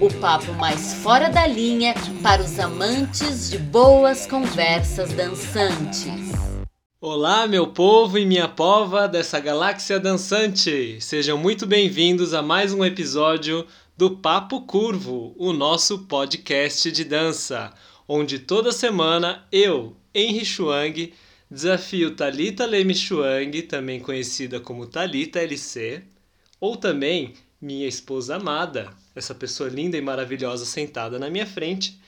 o papo mais fora da linha para os amantes de boas conversas dançantes. Olá, meu povo e minha pova dessa galáxia dançante! Sejam muito bem-vindos a mais um episódio do Papo Curvo, o nosso podcast de dança, onde toda semana eu, Henry Chuang, desafio Talita Leme Chuang, também conhecida como Talita LC, ou também minha esposa amada, essa pessoa linda e maravilhosa sentada na minha frente,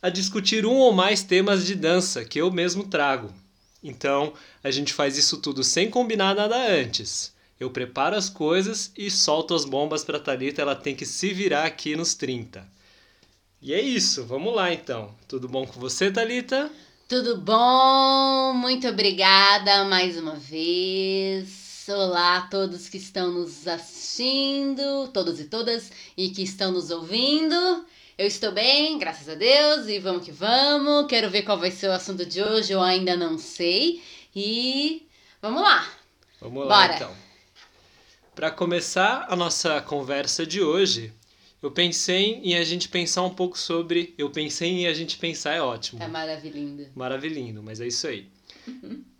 a discutir um ou mais temas de dança que eu mesmo trago. Então, a gente faz isso tudo sem combinar nada antes. Eu preparo as coisas e solto as bombas para Talita, ela tem que se virar aqui nos 30. E é isso, vamos lá então. Tudo bom com você, Talita? Tudo bom? Muito obrigada mais uma vez. Olá a todos que estão nos assistindo, todos e todas, e que estão nos ouvindo. Eu estou bem, graças a Deus, e vamos que vamos. Quero ver qual vai ser o assunto de hoje, eu ainda não sei. E vamos lá. Vamos lá Bora. então. Para começar a nossa conversa de hoje, eu pensei em a gente pensar um pouco sobre. Eu pensei em a gente pensar, é ótimo. Tá maravilhoso. Maravilhindo, mas é isso aí.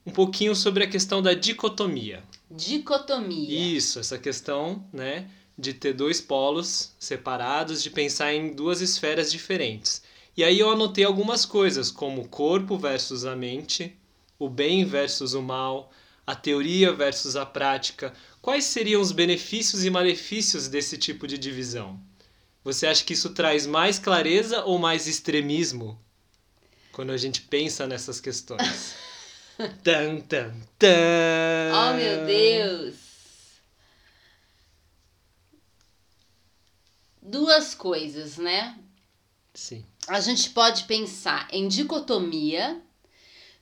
Um pouquinho sobre a questão da dicotomia. Dicotomia. Isso, essa questão, né, de ter dois polos separados, de pensar em duas esferas diferentes. E aí eu anotei algumas coisas, como o corpo versus a mente, o bem versus o mal, a teoria versus a prática. Quais seriam os benefícios e malefícios desse tipo de divisão? Você acha que isso traz mais clareza ou mais extremismo quando a gente pensa nessas questões? tan, tan, tan. Oh, meu Deus! Duas coisas, né? Sim. A gente pode pensar em dicotomia,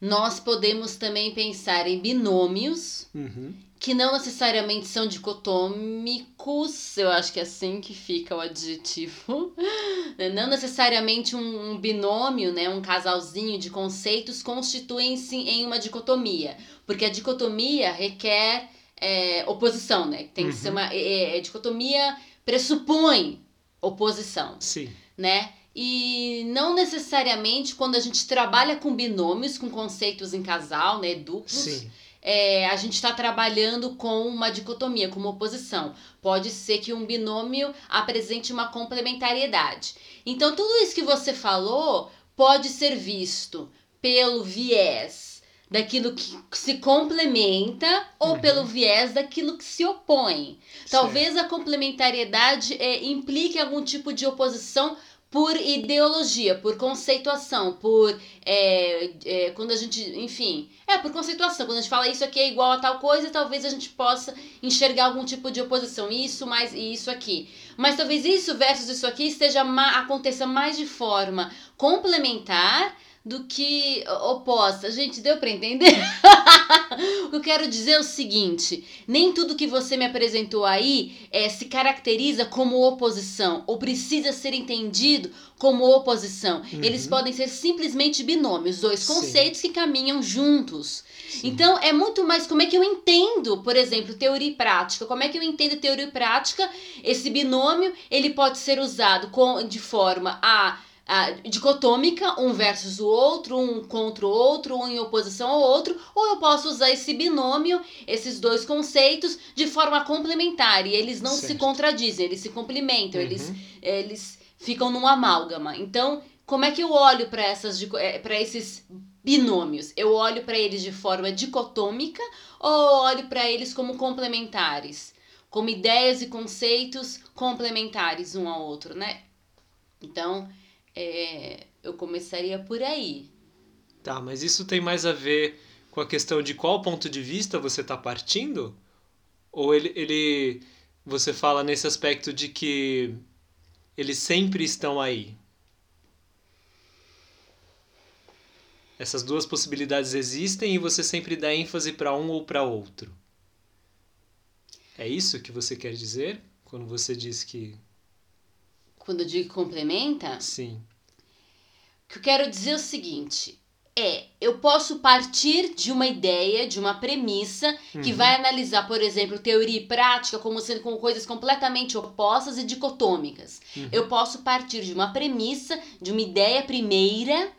nós podemos também pensar em binômios, Uhum. Que não necessariamente são dicotômicos, eu acho que é assim que fica o adjetivo. Não necessariamente um, um binômio, né, um casalzinho de conceitos constituem-se em uma dicotomia, porque a dicotomia requer é, oposição, né? Tem que ser Uhum. uma é, é, dicotomia pressupõe oposição Sim. né? E não necessariamente quando a gente trabalha com binômios, com conceitos em casal, né, duplos, Sim. É, a gente está trabalhando com uma dicotomia, com uma oposição. Pode ser que um binômio apresente uma complementariedade. Então, tudo isso que você falou pode ser visto pelo viés daquilo que se complementa ou Uhum. pelo viés daquilo que se opõe. Talvez a complementariedade é, implique algum tipo de oposição por ideologia, por conceituação, por. é, é, quando a gente. Enfim. É, por conceituação. Quando a gente fala isso aqui é igual a tal coisa, talvez a gente possa enxergar algum tipo de oposição. Isso mais e isso aqui. Mas talvez isso versus isso aqui esteja ma aconteça mais de forma complementar do que oposta. Gente, deu pra entender? eu quero dizer é o seguinte: nem tudo que você me apresentou aí é, se caracteriza como oposição, ou precisa ser entendido como oposição. Uhum. Eles podem ser simplesmente binômios, dois Sim. conceitos que caminham juntos. Sim. Então, é muito mais como é que eu entendo, por exemplo, teoria e prática. Como é que eu entendo teoria e prática? Esse binômio, ele pode ser usado com, de forma a, dicotômica, um versus o outro, um contra o outro, um em oposição ao outro, ou eu posso usar esse binômio, esses dois conceitos, de forma complementar. E eles não se Certo. contradizem, eles se complementam, eles Uhum. eles ficam num amálgama. Então, como é que eu olho para essas para esses binômios? Eu olho para eles de forma dicotômica ou olho para eles como complementares, como ideias e conceitos complementares um ao outro, né? Então, é, eu começaria por aí. Tá, mas isso tem mais a ver com a questão de qual ponto de vista você está partindo? Ou ele, ele você fala nesse aspecto de que eles sempre estão aí? Essas duas possibilidades existem e você sempre dá ênfase para um ou para outro. É isso que você quer dizer quando você diz que. Quando eu digo complementa? Sim. O que eu quero dizer é o seguinte: é, eu posso partir de uma ideia, de uma premissa, que Uhum. vai analisar, por exemplo, teoria e prática como sendo com coisas completamente opostas e dicotômicas. Uhum. Eu posso partir de uma premissa, de uma ideia primeira,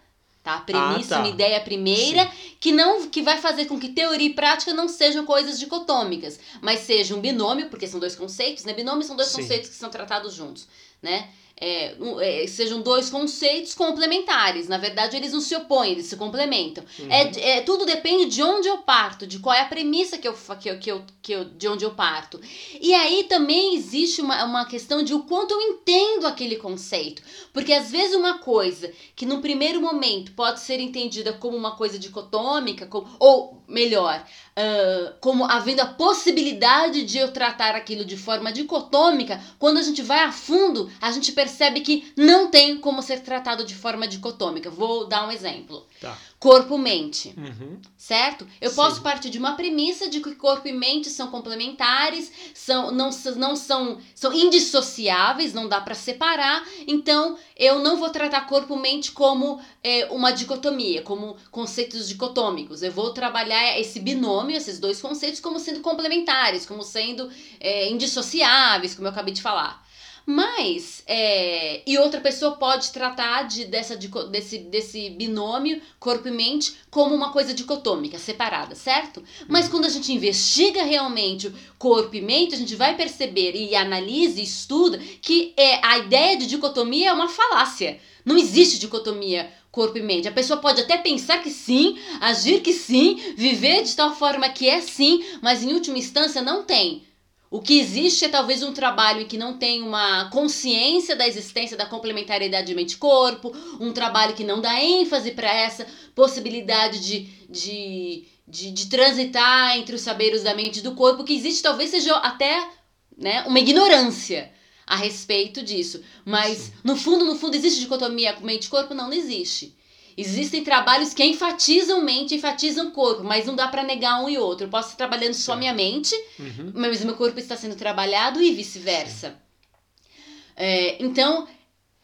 tá? Premissa, tá. uma ideia primeira, que não que vai fazer com que teoria e prática não sejam coisas dicotômicas, mas seja um binômio, porque são dois conceitos, né? Binômio são dois Sim. conceitos que são tratados juntos, né? É, é, sejam dois conceitos complementares. Na verdade, eles não se opõem, eles se complementam. Uhum. É, é, tudo depende de onde eu parto, de qual é a premissa que eu, que eu, que eu, que eu, de onde eu parto. E aí também existe uma, uma questão de o quanto eu entendo aquele conceito. Porque às vezes uma coisa que num primeiro momento pode ser entendida como uma coisa dicotômica, como, ou melhor, ah, como havendo a possibilidade de eu tratar aquilo de forma dicotômica, quando a gente vai a fundo, a gente percebe que não tem como ser tratado de forma dicotômica. Vou dar um exemplo. Tá. Corpo-mente Uhum. certo? Eu Sim. posso partir de uma premissa de que corpo e mente são complementares, são não, não são são indissociáveis, não dá para separar. Então, eu não vou tratar corpo e mente como é, uma dicotomia, como conceitos dicotômicos. Eu vou trabalhar esse binômio, esses dois conceitos, como sendo complementares, como sendo é, indissociáveis, como eu acabei de falar. Mas, é, e outra pessoa pode tratar de, dessa, dico- desse, desse binômio corpo e mente como uma coisa dicotômica, separada, certo? Mas quando a gente investiga realmente o corpo e mente, a gente vai perceber e analisa e estuda que é, a ideia de dicotomia é uma falácia. Não existe dicotomia corpo e mente. A pessoa pode até pensar que sim, agir que sim, viver de tal forma que é sim, mas em última instância não tem. O que existe é talvez um trabalho em que não tem uma consciência da existência da complementariedade de mente-corpo, um trabalho que não dá ênfase para essa possibilidade de, de, de, de transitar entre os saberes da mente e do corpo, que existe talvez seja até né, uma ignorância a respeito disso. Mas, no fundo, no fundo, existe dicotomia mente-corpo? Não, não existe. Existem trabalhos que enfatizam mente, enfatizam corpo, mas não dá para negar um e outro. Eu posso estar trabalhando só Certo. minha mente, Uhum. mas o meu corpo está sendo trabalhado e vice-versa. É, então,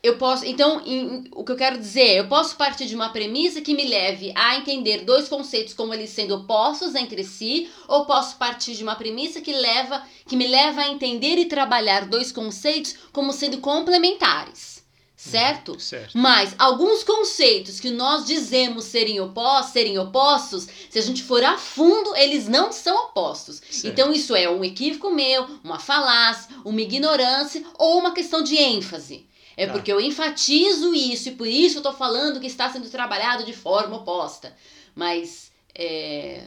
eu posso. Então, em- o que eu quero dizer, é, eu posso partir de uma premissa que me leve a entender dois conceitos como eles sendo opostos entre si, ou posso partir de uma premissa que leva, que me leva a entender e trabalhar dois conceitos como sendo complementares. Certo? Certo. Mas alguns conceitos que nós dizemos serem opostos, serem opostos, se a gente for a fundo, eles não são opostos. Certo. Então isso é um equívoco meu, uma falácia, uma ignorância ou uma questão de ênfase. É Tá. porque eu enfatizo isso e por isso eu tô falando que está sendo trabalhado de forma oposta. Mas é,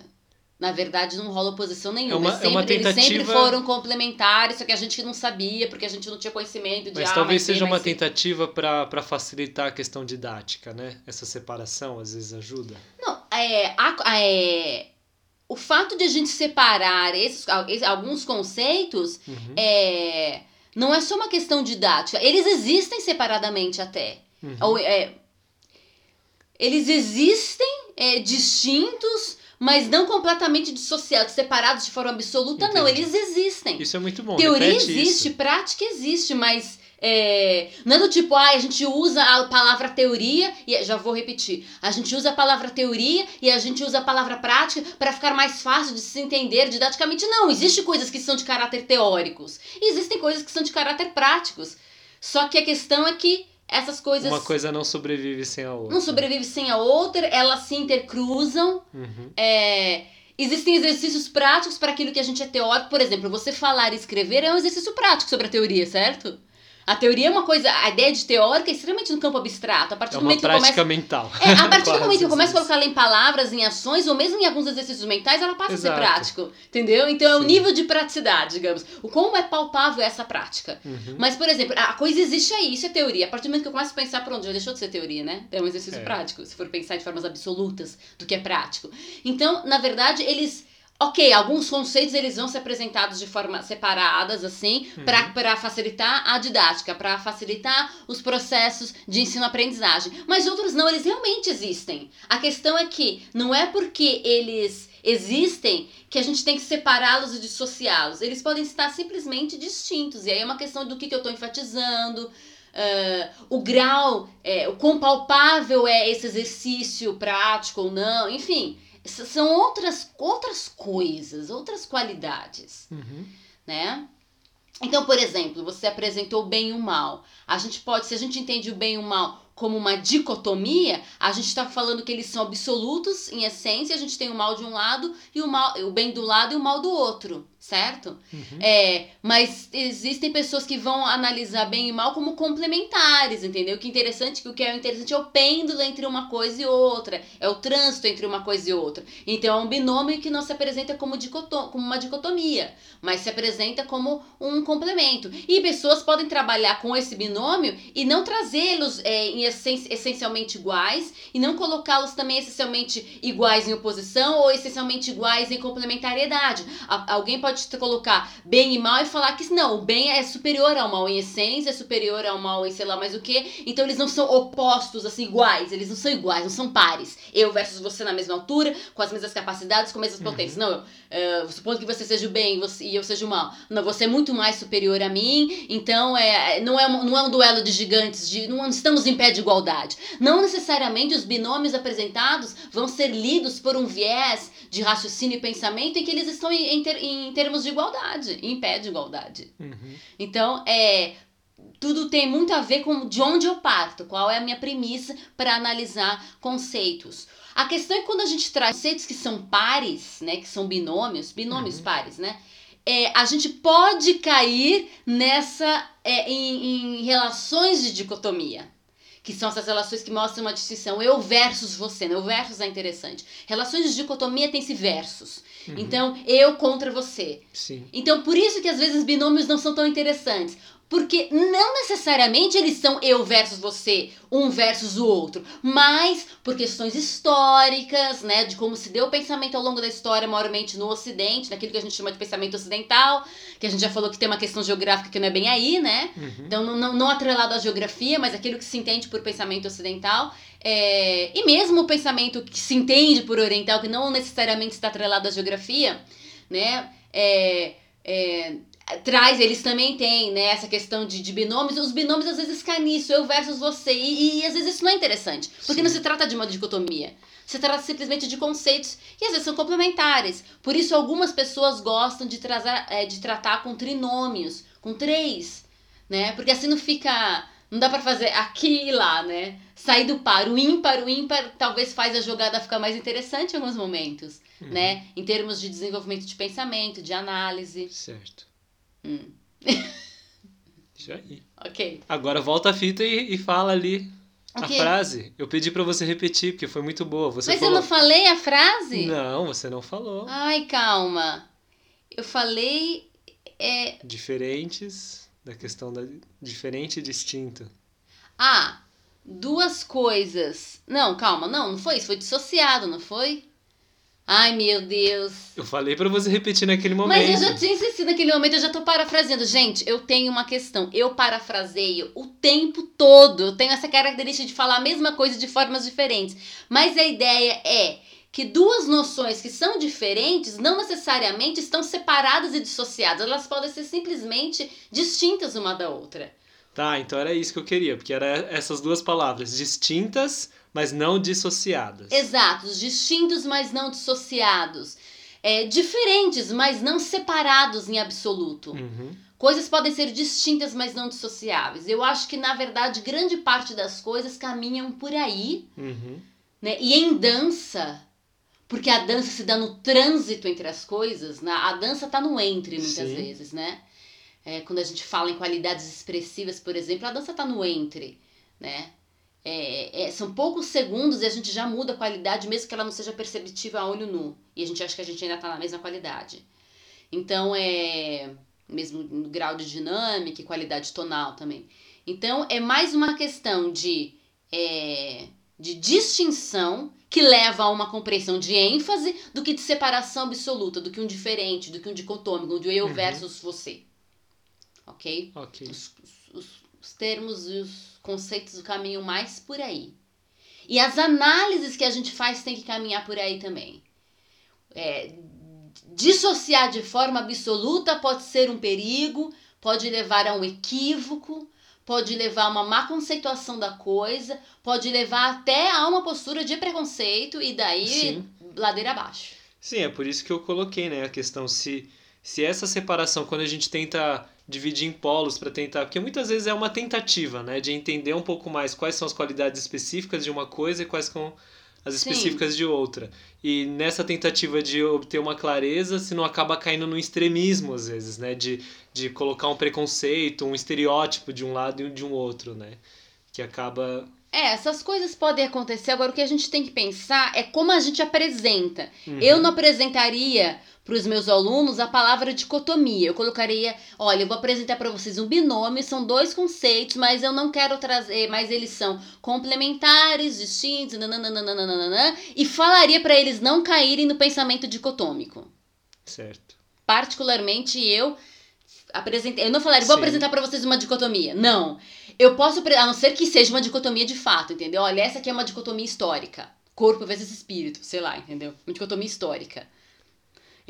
na verdade não rola oposição nenhuma. É uma- sempre, é uma Eles sempre tentativa- foram complementares, só que a gente não sabia, porque a gente não tinha conhecimento de Mas ah, talvez seja uma tentativa para facilitar a questão didática, né? Essa separação às vezes ajuda. Não, é, a- é, o fato de a gente separar esses, esses- alguns conceitos Uhum. é, não é só uma questão didática. Eles existem separadamente até. Uhum. Ou, é, eles existem é, distintos, mas não completamente dissociados, separados de forma absoluta, não. Entendi. Eles existem. Isso é muito bom. Teoria existe, isso. prática existe, mas é, não é do tipo, ah, a gente usa a palavra teoria, e já vou repetir, a gente usa a palavra teoria e a gente usa a palavra prática para ficar mais fácil de se entender didaticamente. Não, existem coisas que são de caráter teóricos, e existem coisas que são de caráter práticos. Só que a questão é que essas coisas Uma coisa não sobrevive sem a outra. não sobrevivem sem a outra, elas se intercruzam. Uhum. É, existem exercícios práticos para aquilo que a gente é teórico. Por exemplo, você falar e escrever é um exercício prático sobre a teoria, certo? A teoria é uma coisa, a ideia de teórica é extremamente no campo abstrato. A partir É do momento que eu começo prática mental. é, a partir do momento que eu começo a colocar ela em palavras, em ações, ou mesmo em alguns exercícios mentais, ela passa Exato. a ser prático. Entendeu? Então é o Sim. nível de praticidade, digamos. O como é palpável essa prática. Uhum. Mas, por exemplo, a coisa existe aí, isso é teoria. A partir do momento que eu começo a pensar, pronto, já deixou de ser teoria, né? É um exercício É. prático, se for pensar de formas absolutas do que é prático. Então, na verdade, eles. Ok, alguns conceitos eles vão ser apresentados de forma separadas, assim, uhum. para facilitar a didática, para facilitar os processos de ensino-aprendizagem. Mas outros não, eles realmente existem. A questão é que não é porque eles existem que a gente tem que separá-los e dissociá-los. Eles podem estar simplesmente distintos. E aí é uma questão do que, que eu estou enfatizando, uh, o grau, é, o quão palpável é esse exercício prático ou não, enfim são outras, outras coisas, outras qualidades, uhum. né? Então, por exemplo, você apresentou o bem e o mal. A gente pode, se a gente entende o bem e o mal como uma dicotomia, a gente está falando que eles são absolutos em essência, a gente tem o mal de um lado e o mal, o bem do lado e o mal do outro certo? Uhum. É, mas existem pessoas que vão analisar bem e mal como complementares, entendeu? Que interessante, que o que é interessante é o pêndulo entre uma coisa e outra, é o trânsito entre uma coisa e outra. Então é um binômio que não se apresenta como, dicotom como uma dicotomia, mas se apresenta como um complemento. E pessoas podem trabalhar com esse binômio e não trazê-los é, em essen essencialmente iguais e não colocá-los também essencialmente iguais em oposição ou essencialmente iguais em complementariedade. A alguém pode pode colocar bem e mal e falar que não, o bem é superior ao mal em essência, é superior ao mal em sei lá mais o que. Então eles não são opostos, assim, iguais. Eles não são iguais, não são pares. Eu versus você na mesma altura, com as mesmas capacidades, com as mesmas uhum. potências. Não, eu, uh, supondo que você seja o bem você, e eu seja o mal. Não, você é muito mais superior a mim, então é, não, é, não é um duelo de gigantes, de, não estamos em pé de igualdade. Não necessariamente os binômios apresentados vão ser lidos por um viés de raciocínio e pensamento em que eles estão em, em, em termos de igualdade, em pé de igualdade. Uhum. Então, é, tudo tem muito a ver com de onde eu parto, qual é a minha premissa para analisar conceitos. A questão é quando a gente traz conceitos que são pares, né, que são binômios, binômios uhum. pares, né? É, a gente pode cair nessa é, em, em relações de dicotomia que são essas relações que mostram uma distinção eu versus você, né? O versus é interessante. Relações de dicotomia tem-se versus. Uhum. Então, eu contra você. Sim. Então, por isso que às vezes binômios não são tão interessantes. Porque não necessariamente eles são eu versus você, um versus o outro, mas por questões históricas, né, de como se deu o pensamento ao longo da história, maiormente no Ocidente, naquilo que a gente chama de pensamento ocidental, que a gente já falou que tem uma questão geográfica que não é bem aí, né? Uhum. Então, não, não, não atrelado à geografia, mas aquilo que se entende por pensamento ocidental. É, e mesmo o pensamento que se entende por oriental, que não necessariamente está atrelado à geografia, né? É, é, traz, eles também têm, né, essa questão de, de binômios. Os binômios às vezes caem nisso, eu versus você. E, e às vezes isso não é interessante, porque Sim. não se trata de uma dicotomia. Se trata simplesmente de conceitos e às vezes são complementares. Por isso, algumas pessoas gostam de, trazer, é, de tratar com trinômios, com três, né? Porque assim não fica. Não dá para fazer aqui e lá, né? Sair do par. O ímpar, o ímpar talvez faz a jogada ficar mais interessante em alguns momentos, uhum. né? Em termos de desenvolvimento de pensamento, de análise. Certo. Hum. Isso aí. Ok. Agora volta a fita e, e fala ali a frase. Eu pedi para você repetir, porque foi muito boa. Você Mas falou... eu não falei a frase? Não, você não falou. Ai, calma. Eu falei. É... Diferentes, da questão da diferente e distinto. Ah, duas coisas. Não, calma, não, não foi isso. Foi dissociado, não foi? Ai, meu Deus. Eu falei para você repetir naquele momento. Mas eu já tinha insistido naquele momento, eu já tô parafraseando. Gente, eu tenho uma questão. Eu parafraseio o tempo todo. Eu tenho essa característica de falar a mesma coisa de formas diferentes. Mas a ideia é que duas noções que são diferentes não necessariamente estão separadas e dissociadas. Elas podem ser simplesmente distintas uma da outra. Tá, então era isso que eu queria, porque era essas duas palavras, distintas mas não dissociadas. Exatos, distintos, mas não dissociados. É, diferentes, mas não separados em absoluto. Uhum. Coisas podem ser distintas, mas não dissociáveis. Eu acho que, na verdade, grande parte das coisas caminham por aí. Uhum. Né? E em dança, porque a dança se dá no trânsito entre as coisas, né? a dança está no entre, muitas Sim. vezes, né? É, quando a gente fala em qualidades expressivas, por exemplo, a dança está no entre, né? É, é, são poucos segundos e a gente já muda a qualidade, mesmo que ela não seja perceptível a olho nu. E a gente acha que a gente ainda está na mesma qualidade. Então, é. Mesmo no grau de dinâmica e qualidade tonal também. Então, é mais uma questão de, é, de distinção que leva a uma compreensão de ênfase do que de separação absoluta, do que um diferente, do que um dicotômico, do eu uhum. versus você. Ok? Ok. Os, os, os termos e os conceitos caminham mais por aí. E as análises que a gente faz tem que caminhar por aí também. É, dissociar de forma absoluta pode ser um perigo, pode levar a um equívoco, pode levar a uma má conceituação da coisa, pode levar até a uma postura de preconceito e daí Sim. ladeira abaixo. Sim, é por isso que eu coloquei, né, a questão se se essa separação quando a gente tenta dividir em polos para tentar, porque muitas vezes é uma tentativa, né, de entender um pouco mais quais são as qualidades específicas de uma coisa e quais são as específicas Sim. de outra. E nessa tentativa de obter uma clareza, se não acaba caindo no extremismo às vezes, né, de, de colocar um preconceito, um estereótipo de um lado e de um outro, né, que acaba é, essas coisas podem acontecer. Agora, o que a gente tem que pensar é como a gente apresenta. Uhum. Eu não apresentaria para os meus alunos a palavra dicotomia. Eu colocaria, olha, eu vou apresentar para vocês um binômio, são dois conceitos, mas eu não quero trazer, mas eles são complementares, distintos, nananana, e falaria para eles não caírem no pensamento dicotômico. Certo. Particularmente eu apresentei, eu não falaria, vou Sim. apresentar para vocês uma dicotomia. Não. Eu posso, a não ser que seja uma dicotomia de fato, entendeu? Olha, essa aqui é uma dicotomia histórica. Corpo vezes espírito, sei lá, entendeu? Uma dicotomia histórica.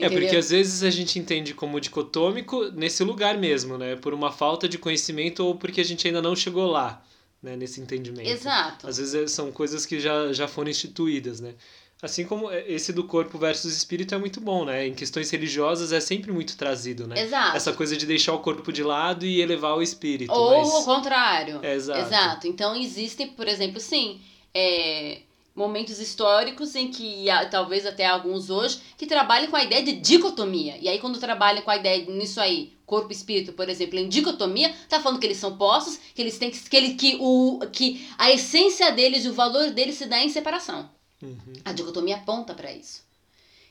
Entendeu? É, porque às vezes a gente entende como dicotômico nesse lugar mesmo, né? Por uma falta de conhecimento ou porque a gente ainda não chegou lá, né? Nesse entendimento. Exato. Às vezes é, são coisas que já, já foram instituídas, né? Assim como é, esse do corpo versus espírito é muito bom, né? Em questões religiosas é sempre muito trazido, né? Exato. Essa coisa de deixar o corpo de lado e elevar o espírito. Ou mas... o contrário. É, exato. Exato. Então existem, por exemplo, sim, é, momentos históricos em que talvez até alguns hoje que trabalham com a ideia de dicotomia. E aí quando trabalham com a ideia nisso aí, corpo e espírito, por exemplo, em dicotomia, tá falando que eles são postos, que eles têm que que, ele, que o que a essência deles e o valor deles se dá em separação. Uhum. A dicotomia aponta para isso.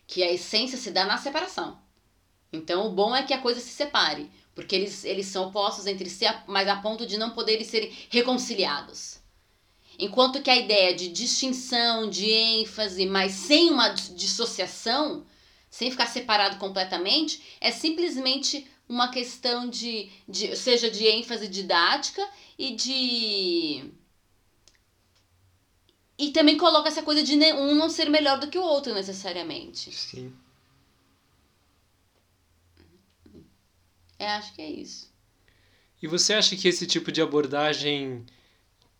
Que a essência se dá na separação. Então, o bom é que a coisa se separe. Porque eles, eles são opostos entre si, mas a ponto de não poderem ser reconciliados. Enquanto que a ideia de distinção, de ênfase, mas sem uma dissociação, sem ficar separado completamente, é simplesmente uma questão de, de seja de ênfase didática e de e também coloca essa coisa de um não ser melhor do que o outro, necessariamente. Sim. É, acho que é isso. E você acha que esse tipo de abordagem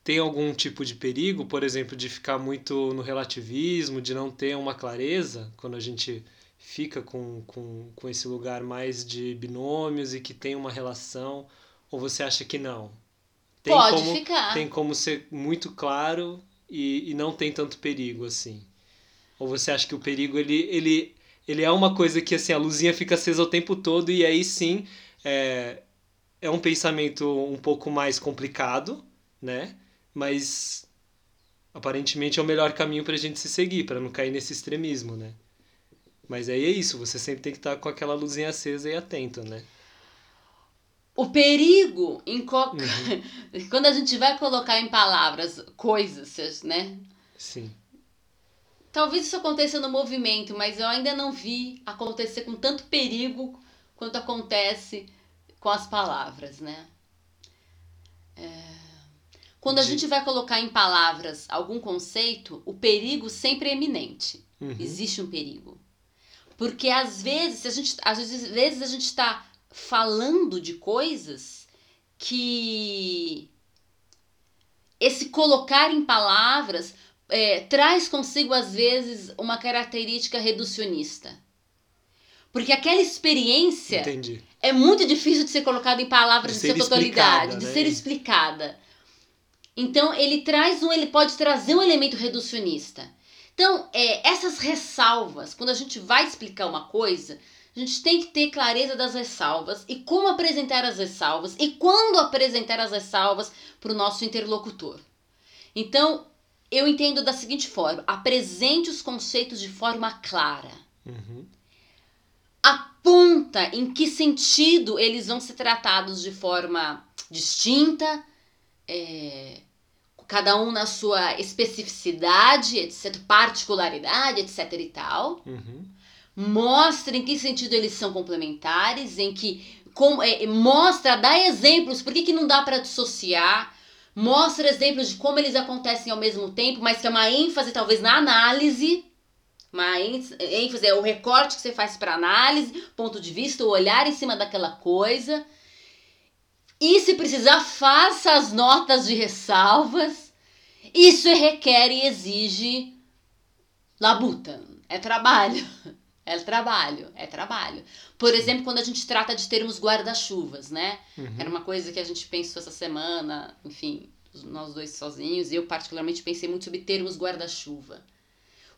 tem algum tipo de perigo, por exemplo, de ficar muito no relativismo, de não ter uma clareza quando a gente fica com, com, com esse lugar mais de binômios e que tem uma relação? Ou você acha que não? Tem Pode como, ficar. Tem como ser muito claro e, e não tem tanto perigo assim? Ou você acha que o perigo ele, ele, ele é uma coisa que assim a luzinha fica acesa o tempo todo e aí sim é, é um pensamento um pouco mais complicado, né? Mas aparentemente é o melhor caminho para a gente se seguir, para não cair nesse extremismo, né? Mas aí é isso, você sempre tem que estar tá com aquela luzinha acesa e atento, né? O perigo em co... uhum. quando a gente vai colocar em palavras coisas, né? Sim. Talvez isso aconteça no movimento, mas eu ainda não vi acontecer com tanto perigo quanto acontece com as palavras, né? É... Quando a gente vai colocar em palavras algum conceito, o perigo sempre é iminente. Uhum. Existe um perigo. Porque às vezes, a gente, às vezes a gente está falando de coisas que esse colocar em palavras é, traz consigo, às vezes, uma característica reducionista. Porque aquela experiência Entendi. é muito difícil de ser colocada em palavras de, de sua totalidade, de né? ser explicada. Então, ele traz um, ele pode trazer um elemento reducionista. Então, é, essas ressalvas, quando a gente vai explicar uma coisa, a gente tem que ter clareza das ressalvas e como apresentar as ressalvas e quando apresentar as ressalvas para o nosso interlocutor. Então, eu entendo da seguinte forma: apresente os conceitos de forma clara. Uhum. Aponta em que sentido eles vão ser tratados de forma distinta, é, cada um na sua especificidade, etc, particularidade, etc e tal. Uhum. Mostra em que sentido eles são complementares, em que com, é, mostra, dá exemplos, por que, que não dá para dissociar? Mostra exemplos de como eles acontecem ao mesmo tempo, mas que é uma ênfase talvez na análise, uma ênfase é o recorte que você faz para análise, ponto de vista, o olhar em cima daquela coisa. E se precisar, faça as notas de ressalvas. Isso requer e exige labuta. É trabalho. É trabalho, é trabalho. Por exemplo, quando a gente trata de termos guarda-chuvas, né? Uhum. Era uma coisa que a gente pensou essa semana, enfim, nós dois sozinhos, e eu particularmente pensei muito sobre termos guarda-chuva.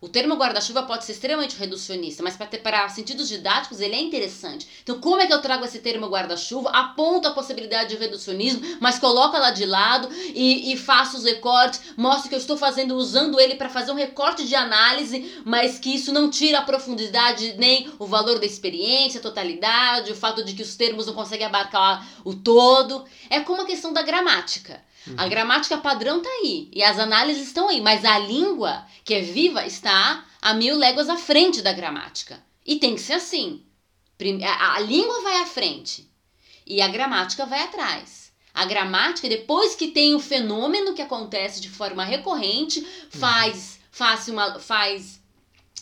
O termo guarda-chuva pode ser extremamente reducionista, mas para sentidos didáticos ele é interessante. Então, como é que eu trago esse termo guarda-chuva? Aponto a possibilidade de reducionismo, mas coloco ela de lado e, e faço os recortes, mostro que eu estou fazendo, usando ele para fazer um recorte de análise, mas que isso não tira a profundidade nem o valor da experiência, a totalidade, o fato de que os termos não conseguem abarcar o todo. É como a questão da gramática. Uhum. A gramática padrão tá aí e as análises estão aí, mas a língua, que é viva, está a mil léguas à frente da gramática. E tem que ser assim. A, língua vai à frente e a gramática vai atrás. A gramática, depois que tem o fenômeno que acontece de forma recorrente, faz, uhum. faz, uma, faz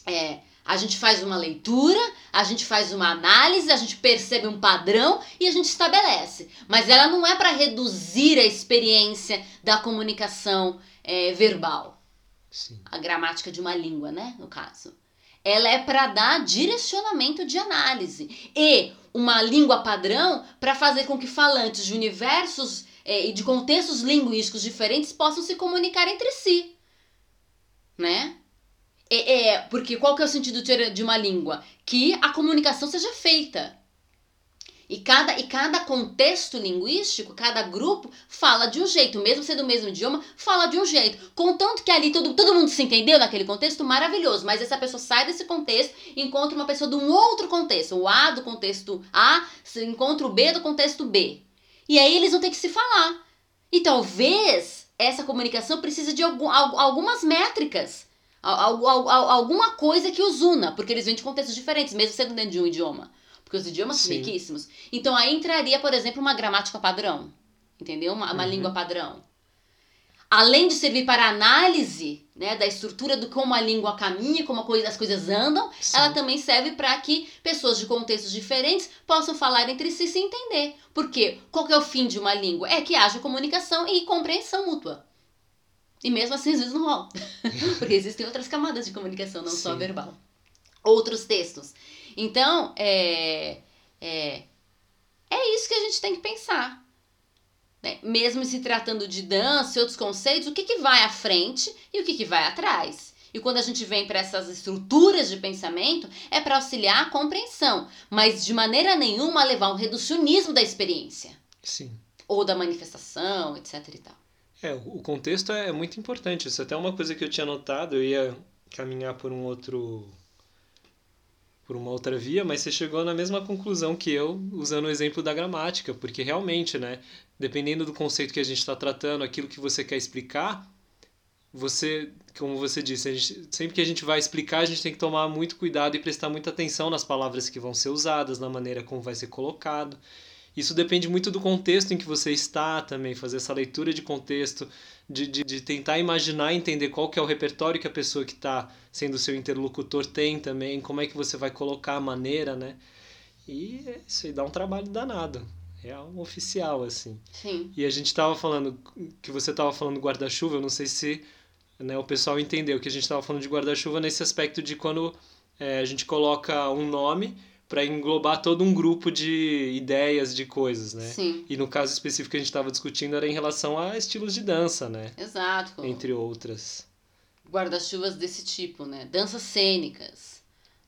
é, a gente faz uma leitura, a gente faz uma análise, a gente percebe um padrão e a gente estabelece. Mas ela não é para reduzir a experiência da comunicação é, verbal. Sim. A gramática de uma língua, né? No caso. Ela é para dar direcionamento de análise. E uma língua padrão para fazer com que falantes de universos é, e de contextos linguísticos diferentes possam se comunicar entre si. Né? É, é, porque qual que é o sentido de uma língua? Que a comunicação seja feita. E cada, e cada contexto linguístico, cada grupo, fala de um jeito. Mesmo sendo o mesmo idioma, fala de um jeito. Contanto que ali todo, todo mundo se entendeu naquele contexto, maravilhoso. Mas essa pessoa sai desse contexto e encontra uma pessoa de um outro contexto. O A do contexto A encontra o B do contexto B. E aí eles vão ter que se falar. E talvez essa comunicação precise de algum, algumas métricas alguma coisa que os una, porque eles vêm de contextos diferentes, mesmo sendo dentro de um idioma. Porque os idiomas são riquíssimos. Então aí entraria, por exemplo, uma gramática padrão. Entendeu? Uma, uma uhum. língua padrão. Além de servir para análise né, da estrutura do como a língua caminha, como coisa, as coisas andam, Sim. ela também serve para que pessoas de contextos diferentes possam falar entre si e se entender. Porque qual é o fim de uma língua? É que haja comunicação e compreensão mútua. E mesmo assim, às vezes não rola. Porque existem outras camadas de comunicação, não Sim. só verbal. Outros textos. Então, é, é, é isso que a gente tem que pensar. Né? Mesmo se tratando de dança e outros conceitos, o que, que vai à frente e o que, que vai atrás. E quando a gente vem para essas estruturas de pensamento, é para auxiliar a compreensão, mas de maneira nenhuma levar um reducionismo da experiência. Sim. Ou da manifestação, etc e tal. É, o contexto é muito importante. Isso é até uma coisa que eu tinha notado, eu ia caminhar por um outro por uma outra via, mas você chegou na mesma conclusão que eu, usando o exemplo da gramática, porque realmente, né, dependendo do conceito que a gente está tratando, aquilo que você quer explicar, você, como você disse, gente, sempre que a gente vai explicar, a gente tem que tomar muito cuidado e prestar muita atenção nas palavras que vão ser usadas, na maneira como vai ser colocado. Isso depende muito do contexto em que você está também, fazer essa leitura de contexto, de, de, de tentar imaginar entender qual que é o repertório que a pessoa que está sendo seu interlocutor tem também, como é que você vai colocar a maneira, né? E é isso aí dá um trabalho danado. É um oficial, assim. Sim. E a gente estava falando, que você estava falando guarda-chuva, eu não sei se né, o pessoal entendeu que a gente estava falando de guarda-chuva nesse aspecto de quando é, a gente coloca um nome para englobar todo um grupo de ideias, de coisas, né? Sim. E no caso específico que a gente estava discutindo era em relação a estilos de dança, né? Exato. Entre outras. Guarda-chuvas desse tipo, né? Danças cênicas,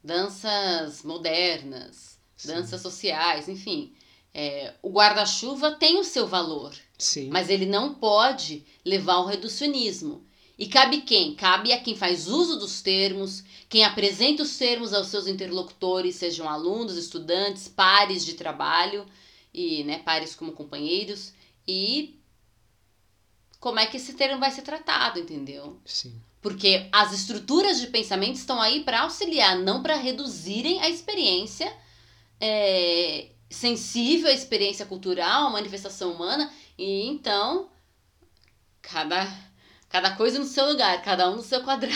danças modernas, Sim. danças sociais, enfim. É, o guarda-chuva tem o seu valor, Sim. mas ele não pode levar ao reducionismo. E cabe quem? Cabe a quem faz uso dos termos, quem apresenta os termos aos seus interlocutores, sejam alunos, estudantes, pares de trabalho, e né, pares como companheiros, e como é que esse termo vai ser tratado, entendeu? Sim. Porque as estruturas de pensamento estão aí para auxiliar, não para reduzirem a experiência é, sensível à experiência cultural, à manifestação humana. E então, cada, cada coisa no seu lugar, cada um no seu quadrado.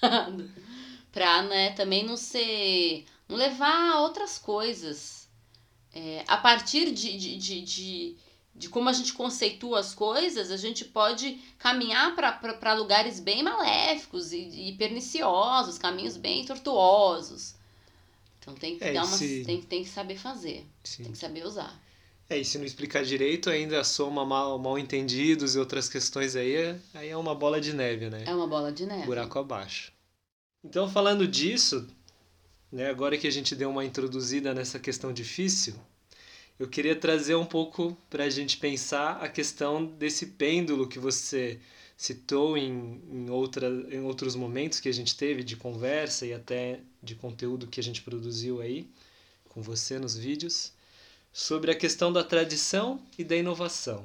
para né, também não ser. não levar a outras coisas. É, a partir de, de, de, de de como a gente conceitua as coisas, a gente pode caminhar para lugares bem maléficos e, e, perniciosos, caminhos bem tortuosos. Então tem que, é, dar uma, se... tem, tem que saber fazer, Sim. tem que saber usar. É, e se não explicar direito, ainda soma mal, mal entendidos e outras questões aí, é, aí é uma bola de neve, né? É uma bola de neve. Buraco abaixo. Então, falando disso, né, agora que a gente deu uma introduzida nessa questão difícil, eu queria trazer um pouco para a gente pensar a questão desse pêndulo que você citou em, em, outra, em outros momentos que a gente teve de conversa e até de conteúdo que a gente produziu aí com você nos vídeos, sobre a questão da tradição e da inovação,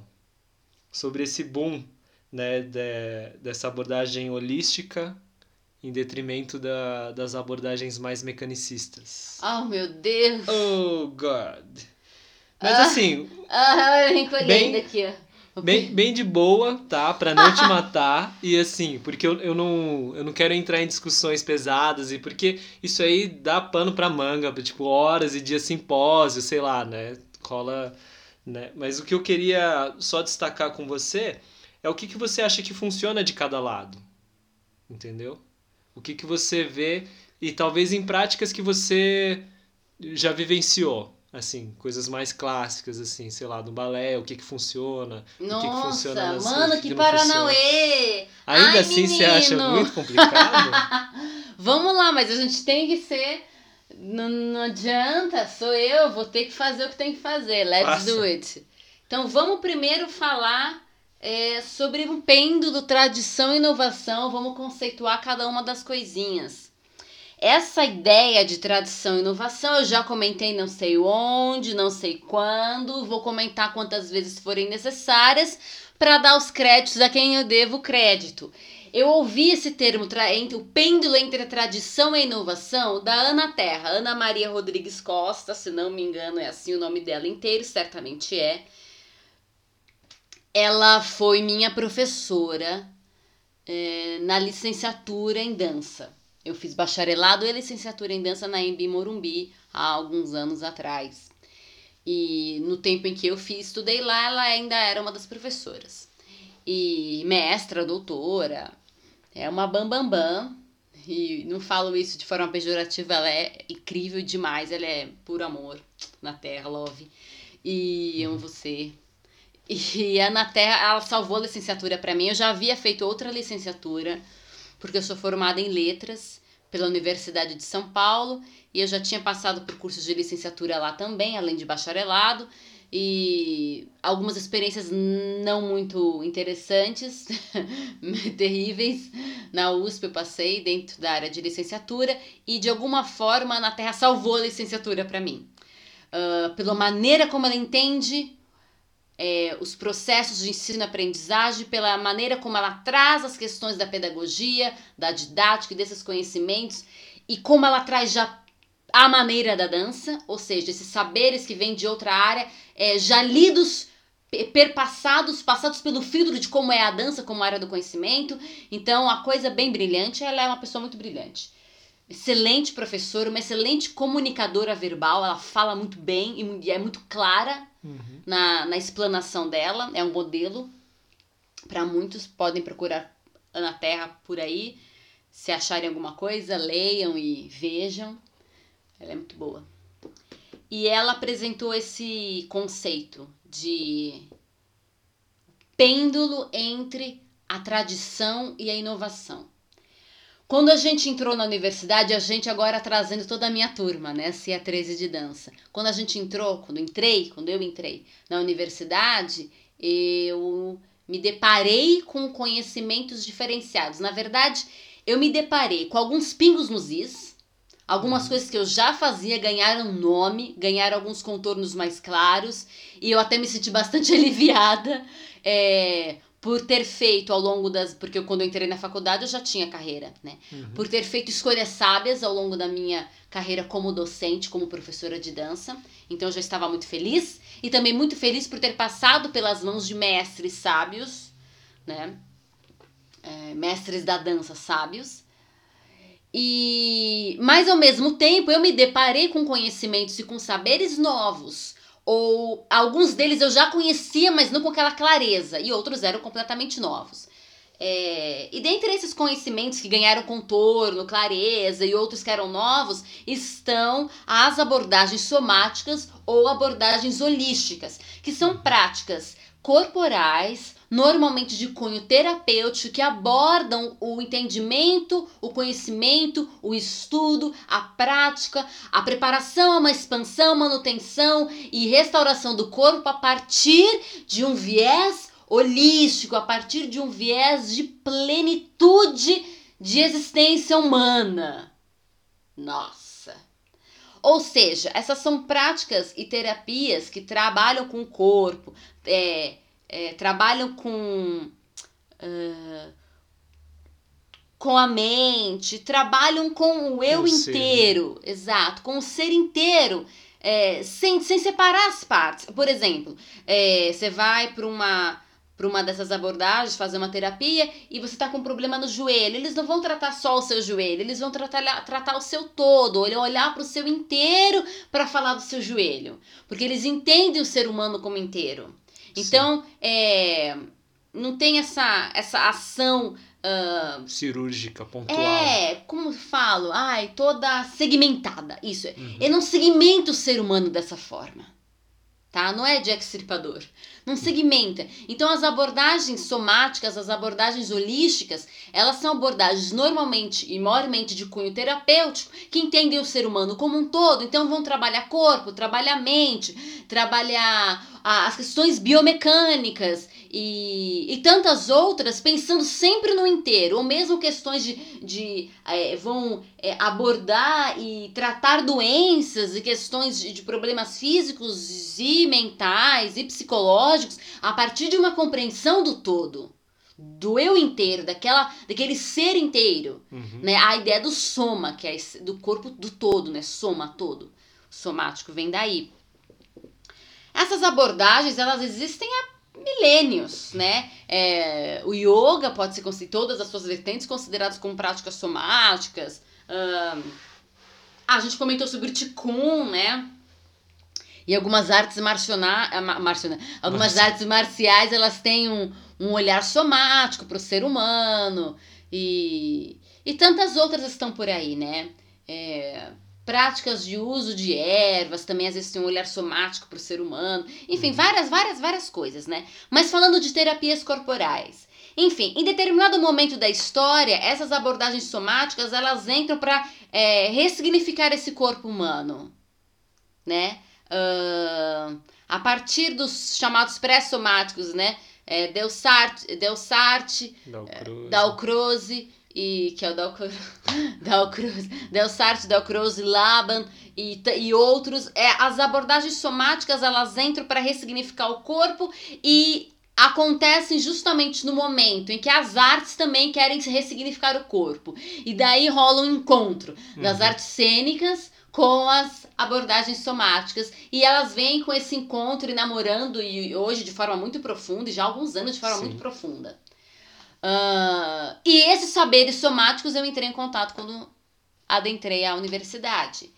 sobre esse boom né, de, dessa abordagem holística em detrimento da, das abordagens mais mecanicistas. Oh, meu Deus! Oh, God! Mas ah, assim. Ah, bem, aqui, ó. Bem, bem de boa, tá? Pra não te matar. e assim, porque eu, eu, não, eu não quero entrar em discussões pesadas e porque isso aí dá pano pra manga, tipo, horas e dias simpósio, sei lá, né? Cola. Né? Mas o que eu queria só destacar com você é o que, que você acha que funciona de cada lado. Entendeu? O que, que você vê e talvez em práticas que você já vivenciou assim, coisas mais clássicas, assim, sei lá, do balé, o que que funciona, Nossa, o que que funciona nas, mano, que, que Paranauê! Ainda Ai, assim menino. você acha muito complicado? Vamos lá, mas a gente tem que ser. Não, não adianta, sou eu, vou ter que fazer o que tem que fazer. Let's Passa. do it. Então vamos primeiro falar é, sobre um pêndulo, tradição e inovação. Vamos conceituar cada uma das coisinhas. Essa ideia de tradição e inovação eu já comentei não sei onde, não sei quando, vou comentar quantas vezes forem necessárias para dar os créditos a quem eu devo crédito. Eu ouvi esse termo, entre, o pêndulo entre a tradição e a inovação, da Ana Terra, Ana Maria Rodrigues Costa, se não me engano é assim o nome dela inteiro, certamente é. Ela foi minha professora é, na licenciatura em dança. Eu fiz bacharelado e licenciatura em dança na Embi Morumbi há alguns anos atrás. E no tempo em que eu fiz, estudei lá, ela ainda era uma das professoras. E mestra, doutora, é uma bambambam. Bam, bam, e não falo isso de forma pejorativa, ela é incrível demais, ela é puro amor na Terra, love. E amo você. E a na Terra, ela salvou a licenciatura para mim. Eu já havia feito outra licenciatura porque eu sou formada em letras pela Universidade de São Paulo e eu já tinha passado por cursos de licenciatura lá também, além de bacharelado, e algumas experiências não muito interessantes, terríveis. Na USP eu passei dentro da área de licenciatura e de alguma forma na Terra salvou a licenciatura para mim. Uh, pela maneira como ela entende é, os processos de ensino-aprendizagem, pela maneira como ela traz as questões da pedagogia, da didática e desses conhecimentos, e como ela traz já a maneira da dança, ou seja, esses saberes que vêm de outra área, é, já lidos, perpassados, passados pelo filtro de como é a dança, como área do conhecimento. Então, a coisa bem brilhante, ela é uma pessoa muito brilhante excelente professora, uma excelente comunicadora verbal, ela fala muito bem e é muito clara uhum. na, na explanação dela, é um modelo para muitos, podem procurar Ana Terra por aí, se acharem alguma coisa, leiam e vejam, ela é muito boa. E ela apresentou esse conceito de pêndulo entre a tradição e a inovação. Quando a gente entrou na universidade, a gente agora trazendo toda a minha turma, né? CIA 13 de dança. Quando a gente entrou, quando entrei, quando eu entrei na universidade, eu me deparei com conhecimentos diferenciados. Na verdade, eu me deparei com alguns pingos nos is, algumas uhum. coisas que eu já fazia ganharam nome, ganharam alguns contornos mais claros, e eu até me senti bastante aliviada. É, por ter feito ao longo das. Porque eu, quando eu entrei na faculdade eu já tinha carreira, né? Uhum. Por ter feito escolhas sábias ao longo da minha carreira como docente, como professora de dança. Então eu já estava muito feliz. E também muito feliz por ter passado pelas mãos de mestres sábios, né? É, mestres da dança sábios. E mas ao mesmo tempo eu me deparei com conhecimentos e com saberes novos ou alguns deles eu já conhecia, mas não com aquela clareza, e outros eram completamente novos. É, e dentre esses conhecimentos que ganharam contorno, clareza e outros que eram novos, estão as abordagens somáticas ou abordagens holísticas, que são práticas corporais normalmente de cunho terapêutico, que abordam o entendimento, o conhecimento, o estudo, a prática, a preparação, uma expansão, manutenção e restauração do corpo a partir de um viés holístico, a partir de um viés de plenitude de existência humana. Nossa! Ou seja, essas são práticas e terapias que trabalham com o corpo, é, é, trabalham com. Uh, com a mente, trabalham com o eu inteiro, ser. exato, com o ser inteiro, é, sem, sem separar as partes. Por exemplo, é, você vai para uma para uma dessas abordagens, fazer uma terapia e você está com um problema no joelho. Eles não vão tratar só o seu joelho, eles vão tratar, tratar o seu todo, olhar para o seu inteiro para falar do seu joelho. Porque eles entendem o ser humano como inteiro. Então, é, não tem essa, essa ação. Uh, Cirúrgica, pontual. É, como falo? Ai, toda segmentada. Isso. Uhum. Eu não segmento o ser humano dessa forma. Tá? Não é Jack Stripador. Não segmenta. Então, as abordagens somáticas, as abordagens holísticas, elas são abordagens normalmente e maiormente de cunho terapêutico que entendem o ser humano como um todo. Então, vão trabalhar corpo, trabalhar mente, trabalhar as questões biomecânicas e, e tantas outras, pensando sempre no inteiro, ou mesmo questões de, de é, vão é, abordar e tratar doenças e questões de, de problemas físicos e mentais e psicológicos a partir de uma compreensão do todo do eu inteiro, daquela, daquele ser inteiro, uhum. né? A ideia do soma, que é do corpo do todo, né? Soma todo. Somático vem daí. Essas abordagens, elas existem há milênios, né? É, o yoga pode ser todas as suas vertentes consideradas como práticas somáticas. Um, a gente comentou sobre o Tikkun, né? E algumas artes marciona, marciona, algumas Nossa. artes marciais, elas têm um, um olhar somático para o ser humano. E, e tantas outras estão por aí, né? É, práticas de uso de ervas, também às vezes tem um olhar somático para o ser humano, enfim, uhum. várias, várias, várias coisas, né? Mas falando de terapias corporais. Enfim, em determinado momento da história, essas abordagens somáticas elas entram para é, ressignificar esse corpo humano, né? Uh, a partir dos chamados pré-somáticos, né? É, Delsarte, Delsarte Dalcroze, e que é o Dalcruz, Dalcruz, Delsarte, Dalcruz, Laban e, e outros, é, as abordagens somáticas elas entram para ressignificar o corpo e acontecem justamente no momento em que as artes também querem ressignificar o corpo. E daí rola um encontro uhum. das artes cênicas com as abordagens somáticas e elas vêm com esse encontro e namorando e hoje de forma muito profunda e já há alguns anos de forma Sim. muito profunda. Uh, e esses saberes somáticos eu entrei em contato quando adentrei a universidade.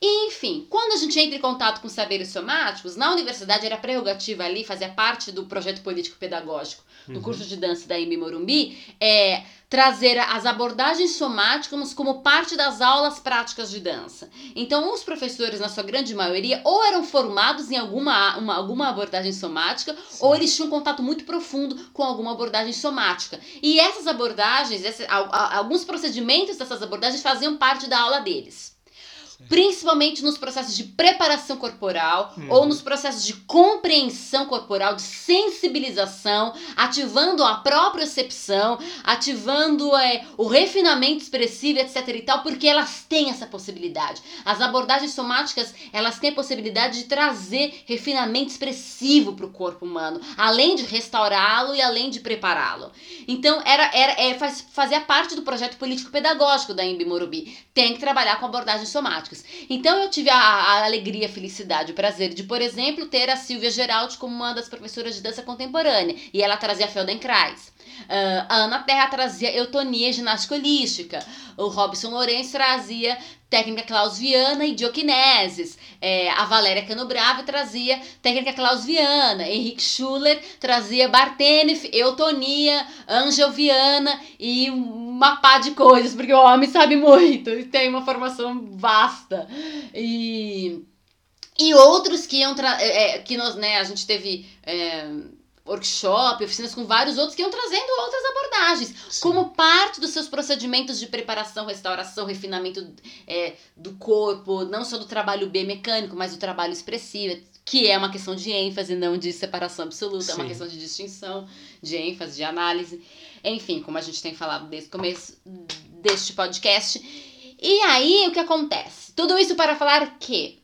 E, enfim, quando a gente entra em contato com saberes somáticos, na universidade era prerrogativa ali, fazia parte do projeto político-pedagógico do uhum. curso de dança da IMB Morumbi, é trazer as abordagens somáticas como parte das aulas práticas de dança. Então, os professores, na sua grande maioria, ou eram formados em alguma, uma, alguma abordagem somática, Sim. ou eles tinham um contato muito profundo com alguma abordagem somática. E essas abordagens, esse, alguns procedimentos dessas abordagens faziam parte da aula deles. Principalmente nos processos de preparação corporal Uhum. ou nos processos de compreensão corporal, de sensibilização, ativando a propriocepção, ativando é, o refinamento expressivo, etc e tal, porque elas têm essa possibilidade. As abordagens somáticas, elas têm a possibilidade de trazer refinamento expressivo para o corpo humano, além de restaurá-lo e além de prepará-lo. Então, era, era, é, faz, fazia parte do projeto político-pedagógico da Embi Morumbi. Tem que trabalhar com abordagens Então, eu tive a, a alegria, a felicidade, o prazer de, por exemplo, ter a Silvia Geraldi como uma das professoras de dança contemporânea. E ela trazia Feldenkrais. Ah, a Ana Terra trazia eutonia ginástica holística. O Robson Lourenço trazia técnica Klaus Viana e dioquineses. É, a Valéria Canobrave trazia técnica Klaus Viana. Henrique Schuller trazia Bartenef, eutonia, Angel Viana e uma pá de coisas, porque o homem sabe muito e tem uma formação vasta. E, e outros que iam é, que nós, né, a gente teve é, workshop, oficinas com vários outros que iam trazendo outras abordagens Sim. como parte dos seus procedimentos de preparação, restauração, refinamento é, do corpo, não só do trabalho biomecânico, mas do trabalho expressivo, que é uma questão de ênfase, não de separação absoluta, é uma Sim. questão de distinção, de ênfase, de análise. Enfim, como a gente tem falado desde o começo deste podcast. E aí, o que acontece? Tudo isso para falar que,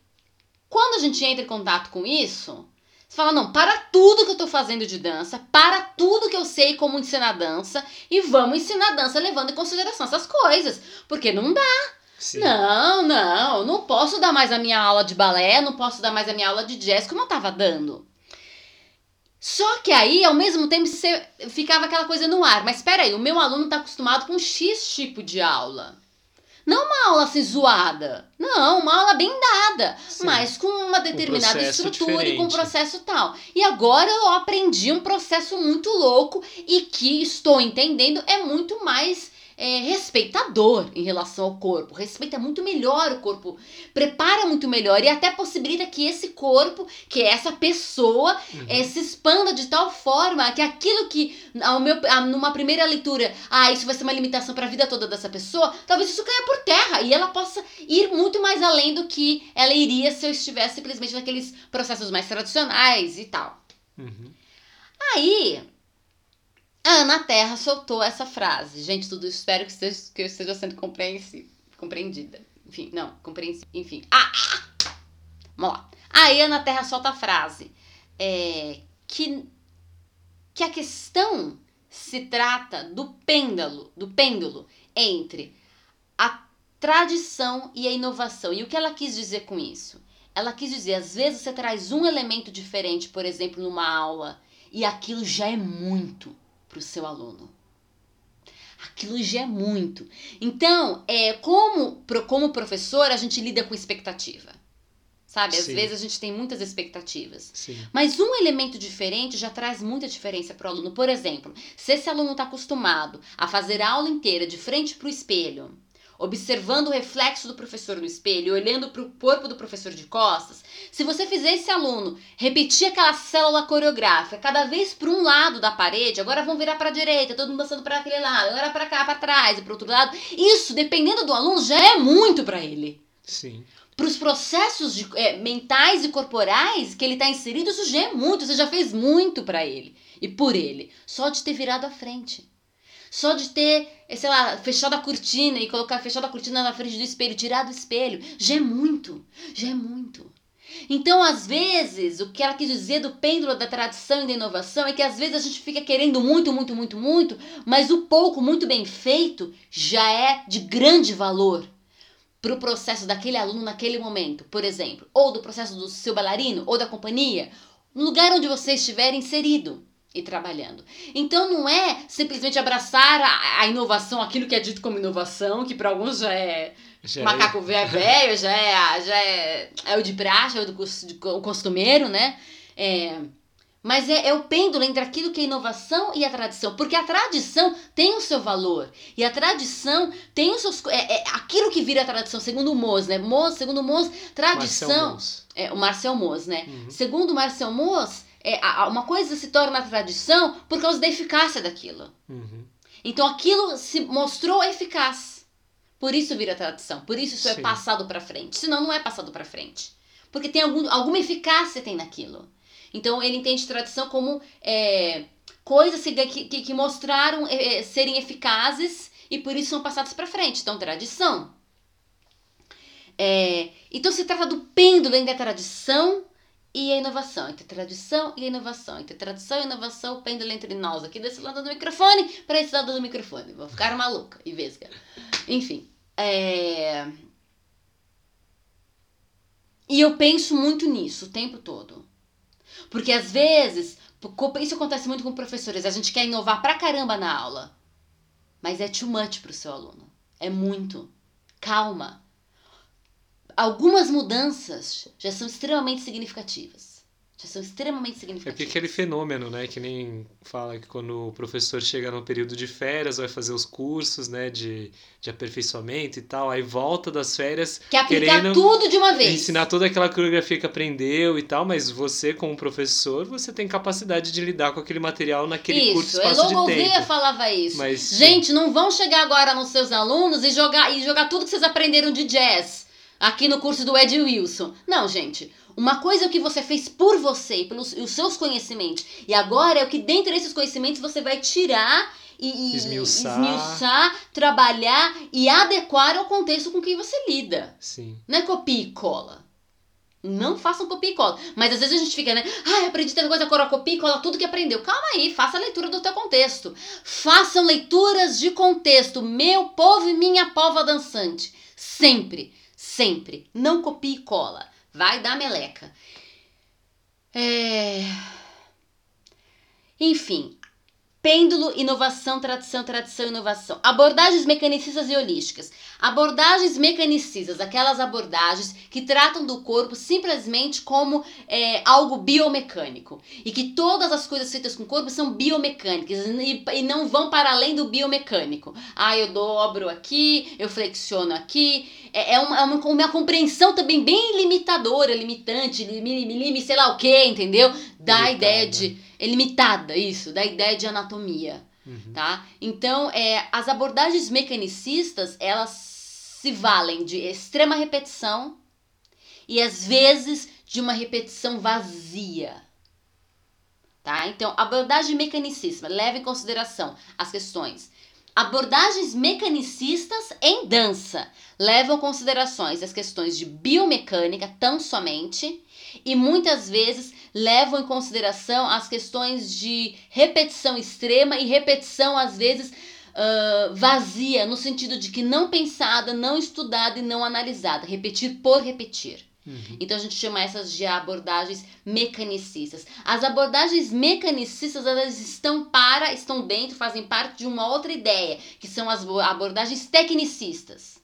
quando a gente entra em contato com isso, você fala, não, para tudo que eu tô fazendo de dança, para tudo que eu sei como ensinar dança e vamos ensinar dança levando em consideração essas coisas. Porque não dá. Sim. Não, não, não posso dar mais a minha aula de balé, não posso dar mais a minha aula de jazz como eu tava dando. Só que aí, ao mesmo tempo, você ficava aquela coisa no ar. Mas espera aí, o meu aluno tá acostumado com X tipo de aula. Não uma aula assim zoada. Não, uma aula bem dada. Sim. Mas com uma determinada processo estrutura e com um diferente. processo tal. E agora eu aprendi um processo muito louco e que estou entendendo é muito mais é, respeitador em relação ao corpo. Respeita muito melhor o corpo, prepara muito melhor e até possibilita que esse corpo, que essa pessoa, Uhum. é, se expanda de tal forma que aquilo que, ao meu, a- numa primeira leitura, ah, isso vai ser uma limitação para a vida toda dessa pessoa, talvez isso caia por terra e ela possa ir muito mais além do que ela iria se eu estivesse simplesmente naqueles processos mais tradicionais e tal. Uhum. Aí, a Ana Terra soltou essa frase. Gente, tudo espero que, esteja, que eu esteja sendo compreendida. Enfim, não, compreensível. Enfim. Ah! Vamos lá. Aí a Ana Terra solta a frase. É, que, que a questão se trata do pêndulo, do pêndulo entre a tradição e a inovação. E o que ela quis dizer com isso? Ela quis dizer, às vezes você traz um elemento diferente, por exemplo, numa aula, e aquilo já é muito para o seu aluno. Aquilo já é muito. Então, é como, como professor, a gente lida com expectativa. Sabe? Às Sim. vezes a gente tem muitas expectativas. Sim. Mas um elemento diferente já traz muita diferença para o aluno. Por exemplo, se esse aluno está acostumado a fazer a aula inteira de frente para o espelho, observando o reflexo do professor no espelho, olhando para o corpo do professor de costas, se você fizer esse aluno repetir aquela célula coreográfica cada vez para um lado da parede, agora vão virar para a direita, todo mundo dançando para aquele lado, agora para cá, para trás e para outro lado, isso, dependendo do aluno, já é muito para ele Sim. para os processos de- é, mentais e corporais que ele está inserido, isso já é muito, você já fez muito para ele e por ele, só de ter virado à frente. Só de ter, sei lá, fechado a cortina e colocar fechado a cortina na frente do espelho, tirado o espelho, já é muito, já é muito. Então, às vezes, o que ela quis dizer do pêndulo da tradição e da inovação é que às vezes a gente fica querendo muito, muito, muito, muito, mas o pouco, muito bem feito, já é de grande valor para o processo daquele aluno naquele momento, por exemplo, ou do processo do seu bailarino ou da companhia, no lugar onde você estiver inserido e trabalhando. Então não é simplesmente abraçar a, a inovação, aquilo que é dito como inovação, que para alguns já é Já é- macaco velho, velho, já é, a- já é, é o de praxe, é o, do, o costumeiro, né? É, mas é, é o pêndulo entre aquilo que é inovação e a tradição. Porque a tradição tem o seu valor. E a tradição tem os seus. É, é aquilo que vira tradição, segundo o Moz, né? Moz, segundo o Moz, Marcel tradição. Mons. É, o Marcel Moz, né? Uhum. Segundo o Marcel Moz, é, uma coisa se torna tradição por causa da eficácia daquilo. Uhum. Então aquilo se mostrou eficaz. Por isso vira tradição, por isso isso é Sim. passado para frente. Senão não é passado para frente. Porque tem algum, alguma eficácia tem naquilo. Então ele entende tradição como é, coisas que, que, que mostraram é, é, serem eficazes e por isso são passadas para frente. Então, tradição. É, então se trata do pêndulo entre a tradição e a inovação, entre tradição e inovação, entre tradição e inovação, o pêndulo entre nós aqui desse lado do microfone para esse lado do microfone. Vou ficar maluca e vesga. Enfim. É... E eu penso muito nisso o tempo todo. Porque às vezes, isso acontece muito com professores, a gente quer inovar pra caramba na aula. Mas é too much pro seu aluno. É muito. Calma. Algumas mudanças já são extremamente significativas já são extremamente É significativas. porque aquele fenômeno, né, que nem fala que quando o professor chega no período de férias, vai fazer os cursos, né, de, de aperfeiçoamento e tal, aí volta das férias Que aplicar querendo tudo de uma vez. ensinar toda aquela coreografia que aprendeu e tal, mas você como professor, você tem capacidade de lidar com aquele material naquele curto Isso, espaço Elô de Gouveia tempo. falava isso. Mas- Gente, não vão chegar agora nos seus alunos e jogar, e jogar tudo que vocês aprenderam de jazz aqui no curso do Ed Wilson. Não, gente. Uma coisa é o que você fez por você pelos os seus conhecimentos. E agora é o que dentro desses conhecimentos você vai tirar e, e Esmiuçar. esmiuçar, trabalhar e adequar ao contexto com que você lida. Sim. Não é copia e cola. Não façam copia e cola. Mas às vezes a gente fica, né? Ah, eu aprendi tanta coisa, agora copia e cola tudo que aprendeu. Calma aí, faça a leitura do teu contexto. Façam leituras de contexto. Meu povo e minha pova dançante. Sempre, sempre. Não copia e cola. Vai dar meleca. É... Enfim, Pêndulo, inovação, tradição, tradição, inovação. Abordagens mecanicistas e holísticas. Abordagens mecanicistas, aquelas abordagens que tratam do corpo simplesmente como é, algo biomecânico. E que todas as coisas feitas com o corpo são biomecânicas e, e não vão para além do biomecânico. Ah, eu dobro aqui, eu flexiono aqui. É, é uma, é uma, uma compreensão também bem limitadora, limitante, lim, lim, sei lá o que, entendeu? Da ideia de é limitada, isso, da ideia de anatomia, Uhum. tá? Então, é, as abordagens mecanicistas, elas se valem de extrema repetição e às vezes de uma repetição vazia. Tá? Então, abordagem mecanicista leva em consideração as questões Abordagens mecanicistas em dança levam considerações as questões de biomecânica tão somente e muitas vezes levam em consideração as questões de repetição extrema e repetição às vezes uh, vazia, no sentido de que não pensada, não estudada e não analisada, repetir por repetir. Uhum. Então a gente chama essas de abordagens mecanicistas. As abordagens mecanicistas elas estão para, estão dentro, fazem parte de uma outra ideia, que são as abordagens tecnicistas.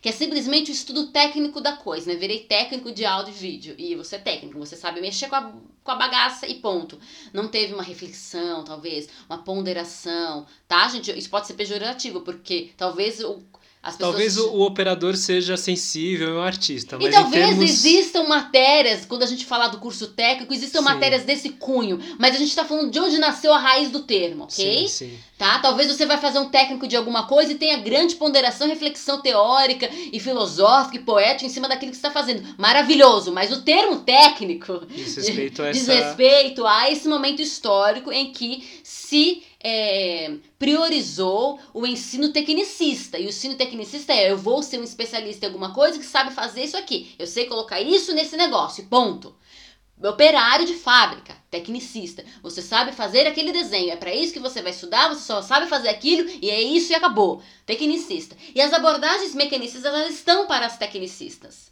Que é simplesmente o estudo técnico da coisa, né? Virei técnico de áudio e vídeo. E você é técnico, você sabe mexer com a, com a bagaça e ponto. Não teve uma reflexão, talvez, uma ponderação, tá, gente? Isso pode ser pejorativo, porque talvez o, pessoas... Talvez o, o operador seja sensível, é um artista, mas E talvez termos... existam matérias, quando a gente falar do curso técnico, existam Sim. matérias desse cunho, mas a gente tá falando de onde nasceu a raiz do termo, ok? Sim, sim. Tá? Talvez você vai fazer um técnico de alguma coisa e tenha grande ponderação, reflexão teórica e filosófica e poética em cima daquilo que você está fazendo. Maravilhoso, mas o termo técnico Diz respeito a diz essa... respeito a esse momento histórico em que se é, priorizou o ensino tecnicista. E o ensino tecnicista é: eu vou ser um especialista em alguma coisa que sabe fazer isso aqui. Eu sei colocar isso nesse negócio. Ponto. Operário de fábrica, tecnicista. Você sabe fazer aquele desenho. É para isso que você vai estudar, você só sabe fazer aquilo e é isso e acabou. Tecnicista. E as abordagens mecanicistas elas estão para as tecnicistas.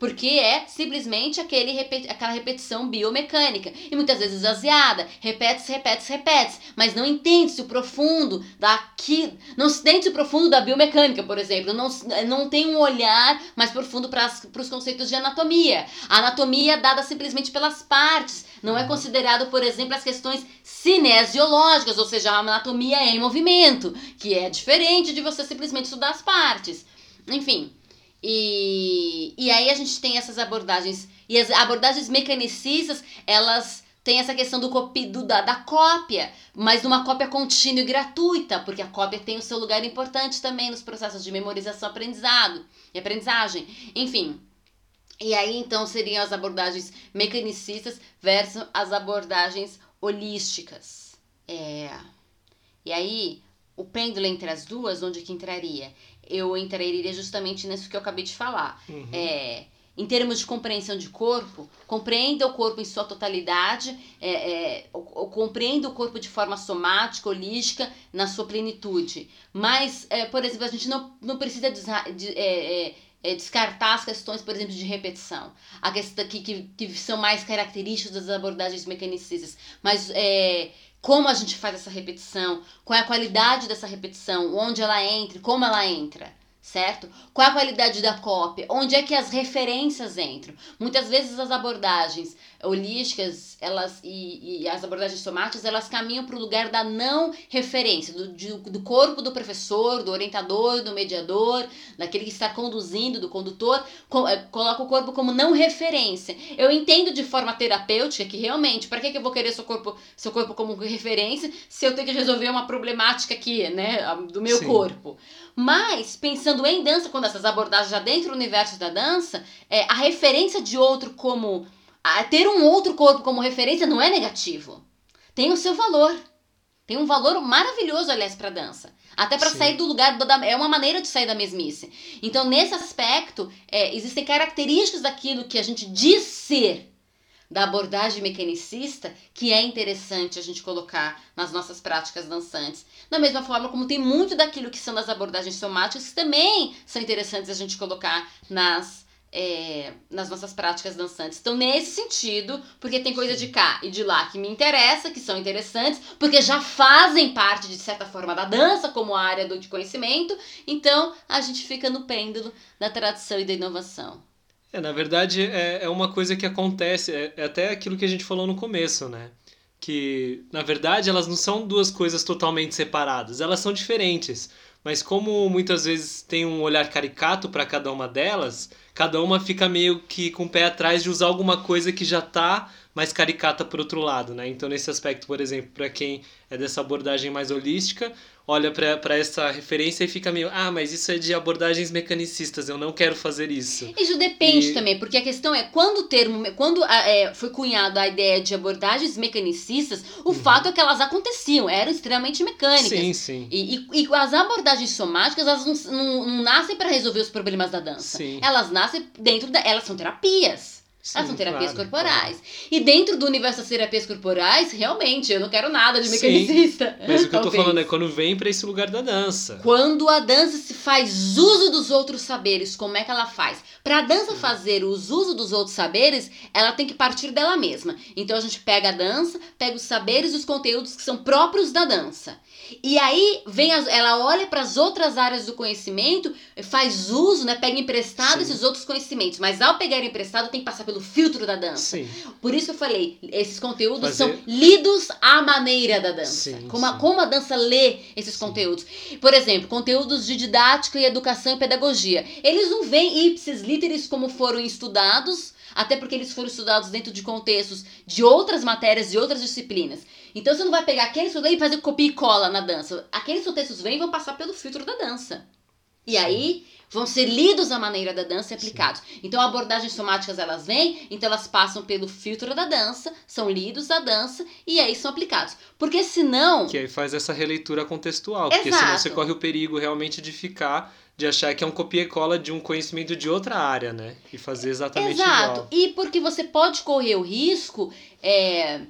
Porque é simplesmente aquele, aquela repetição biomecânica. E muitas vezes esvaziada. Repete-se, repete-se, repete-se. Mas não entende-se o profundo daqui. Não se entende o profundo da biomecânica, por exemplo. Não, não tem um olhar mais profundo para os conceitos de anatomia. A anatomia é dada simplesmente pelas partes. Não é considerado, por exemplo, as questões cinesiológicas, ou seja, a anatomia é em movimento, que é diferente de você simplesmente estudar as partes. Enfim. E, e aí a gente tem essas abordagens. E as abordagens mecanicistas, elas tem essa questão do, copi, do da, da cópia, mas uma cópia contínua e gratuita, porque a cópia tem o seu lugar importante também nos processos de memorização aprendizado e aprendizagem. Enfim, e aí então seriam as abordagens mecanicistas versus as abordagens holísticas. É... E aí, o pêndulo entre as duas, onde que entraria? Eu entraria justamente nisso que eu acabei de falar. Uhum. É, em termos de compreensão de corpo, compreenda o corpo em sua totalidade, é, é, compreenda o corpo de forma somática, holística, na sua plenitude. Mas, é, por exemplo, a gente não, não precisa de, é, é, é, descartar as questões, por exemplo, de repetição, a questão que, que, que são mais características das abordagens mecanicistas, mas é, como a gente faz essa repetição, qual é a qualidade dessa repetição, onde ela entra, como ela entra certo? Qual a qualidade da cópia? Onde é que as referências entram? Muitas vezes as abordagens holísticas, elas e, e as abordagens somáticas, elas caminham para o lugar da não referência, do, de, do corpo do professor, do orientador, do mediador, daquele que está conduzindo, do condutor, com, é, coloca o corpo como não referência. Eu entendo de forma terapêutica que realmente, para que, que eu vou querer seu corpo, seu corpo como referência se eu tenho que resolver uma problemática aqui, né, do meu Sim. corpo? Mas, pensando em dança, quando essas abordagens já dentro do universo da dança, é, a referência de outro como. A, ter um outro corpo como referência não é negativo. Tem o seu valor. Tem um valor maravilhoso, aliás, para dança. Até para sair do lugar. Da, é uma maneira de sair da mesmice. Então, nesse aspecto, é, existem características daquilo que a gente diz ser da abordagem mecanicista que é interessante a gente colocar nas nossas práticas dançantes. Da mesma forma como tem muito daquilo que são das abordagens somáticas que também são interessantes a gente colocar nas é, nas nossas práticas dançantes. Então, nesse sentido, porque tem coisa de cá e de lá que me interessa, que são interessantes, porque já fazem parte, de certa forma, da dança como área do de conhecimento, então a gente fica no pêndulo da tradição e da inovação. É, na verdade, é, é uma coisa que acontece, é, é até aquilo que a gente falou no começo, né? Que, na verdade, elas não são duas coisas totalmente separadas, elas são diferentes. Mas como muitas vezes tem um olhar caricato para cada uma delas, cada uma fica meio que com o pé atrás de usar alguma coisa que já está mais caricata por outro lado, né? Então, nesse aspecto, por exemplo, para quem é dessa abordagem mais holística, olha para essa referência e fica meio, ah, mas isso é de abordagens mecanicistas, eu não quero fazer isso. Isso depende e... também, porque a questão é quando o termo, quando é, foi cunhado a ideia de abordagens mecanicistas, o uhum. fato é que elas aconteciam, eram extremamente mecânicas. Sim, sim. E, e, e as abordagens somáticas, elas não, não, não nascem para resolver os problemas da dança. Sim. Elas nascem dentro da, elas são terapias. Sim, Elas são terapias claro, corporais. Claro. E dentro do universo das terapias corporais, realmente, eu não quero nada de mecanicista. Sim, mas o que eu tô falando é quando vem para esse lugar da dança. Quando a dança se faz uso dos outros saberes, como é que ela faz? Para a dança fazer o uso dos outros saberes, ela tem que partir dela mesma. Então a gente pega a dança, pega os saberes e os conteúdos que são próprios da dança. E aí vem as, ela olha para as outras áreas do conhecimento, faz uso, né, pega emprestado Sim. esses outros conhecimentos, mas ao pegar emprestado tem que passar pelo filtro da dança. Sim. Por isso eu falei, esses conteúdos Fazer... são lidos à maneira da dança. Sim, como, a, como a dança lê esses conteúdos. Por exemplo, conteúdos de didática e educação e pedagogia. Eles não vêm ipsis literis como foram estudados, até porque eles foram estudados dentro de contextos de outras matérias, de outras disciplinas. Então você não vai pegar aqueles textos e fazer copia e cola na dança. Aqueles textos vêm e vão passar pelo filtro da dança. E aí vão ser lidos à maneira da dança e aplicados. Sim. Então abordagens somáticas elas vêm, então elas passam pelo filtro da dança, são lidos da dança e aí são aplicados. Porque senão que aí faz essa releitura contextual, Exato. porque senão você corre o perigo realmente de ficar de achar que é um copia e cola de um conhecimento de outra área, né? E fazer exatamente Exato. igual. E porque você pode correr o risco é,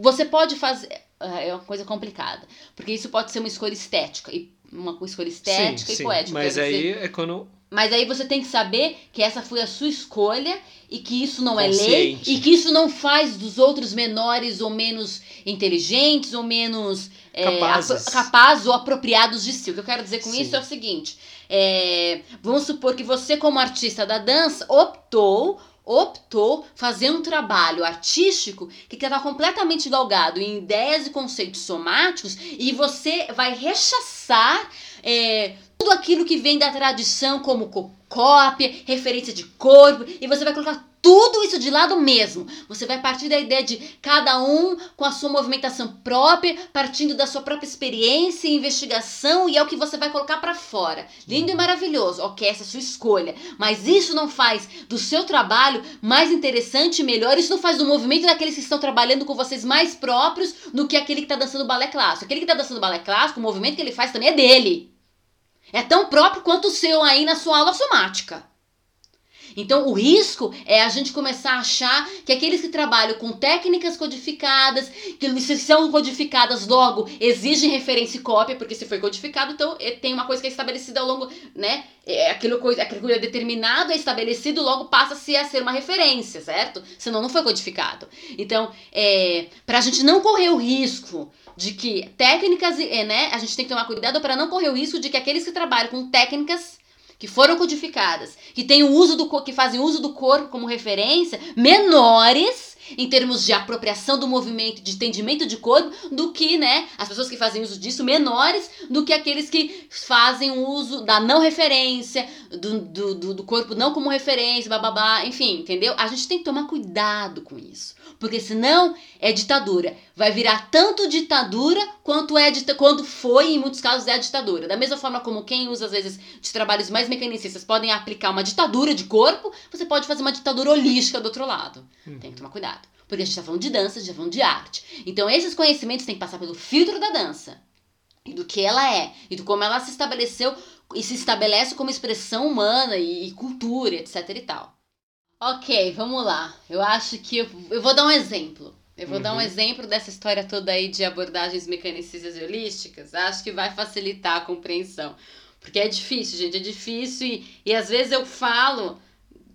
você pode fazer. É, é uma coisa complicada. Porque isso pode ser uma escolha estética. E uma escolha estética sim, e sim, poética. Mas aí dizer. é quando. Mas aí você tem que saber que essa foi a sua escolha e que isso não é lei e que isso não faz dos outros menores ou menos inteligentes ou menos capazes, é, capazes ou apropriados de si. O que eu quero dizer com Sim. isso é o seguinte: é, vamos supor que você, como artista da dança, optou optou fazer um trabalho artístico que está completamente galgado em ideias e conceitos somáticos e você vai rechaçar é, tudo aquilo que vem da tradição como cópia, referência de corpo, e você vai colocar tudo isso de lado mesmo. Você vai partir da ideia de cada um com a sua movimentação própria, partindo da sua própria experiência e investigação, e é o que você vai colocar para fora. Lindo e maravilhoso, ok, essa é a sua escolha. Mas isso não faz do seu trabalho mais interessante e melhor, isso não faz do movimento daqueles que estão trabalhando com vocês mais próprios do que aquele que está dançando balé clássico. Aquele que está dançando balé clássico, o movimento que ele faz também é dele. É tão próprio quanto o seu aí na sua aula somática. Então, o risco é a gente começar a achar que aqueles que trabalham com técnicas codificadas, que se são codificadas logo, exigem referência e cópia, porque se foi codificado, então é, tem uma coisa que é estabelecida ao longo, né? É aquilo aquilo que é determinado, é estabelecido, logo passa-se a ser uma referência, certo? Senão não foi codificado. Então, é, para a gente não correr o risco de que técnicas, é, né? A gente tem que tomar cuidado para não correr o risco de que aqueles que trabalham com técnicas que foram codificadas, que têm o uso do que fazem uso do corpo como referência, menores em termos de apropriação do movimento, de entendimento de corpo, do que, né, as pessoas que fazem uso disso menores do que aqueles que fazem uso da não referência, do, do, do, corpo não como referência, bababá, enfim, entendeu? A gente tem que tomar cuidado com isso. Porque senão é ditadura. Vai virar tanto ditadura quanto é quando foi, em muitos casos, é a ditadura. Da mesma forma como quem usa, às vezes, de trabalhos mais mecanicistas podem aplicar uma ditadura de corpo, você pode fazer uma ditadura holística do outro lado. Uhum. Tem que tomar cuidado. Porque a gente está falando de dança, a gente está falando de arte. Então, esses conhecimentos têm que passar pelo filtro da dança. E do que ela é. E do como ela se estabeleceu e se estabelece como expressão humana e, e cultura, etc e tal. Ok, vamos lá. Eu acho que eu, eu vou dar um exemplo. Eu vou uhum. dar um uhum. exemplo dessa história toda aí de abordagens mecanicistas e holísticas. Acho que vai facilitar a compreensão. Porque é difícil, gente, é difícil. E, e às vezes eu falo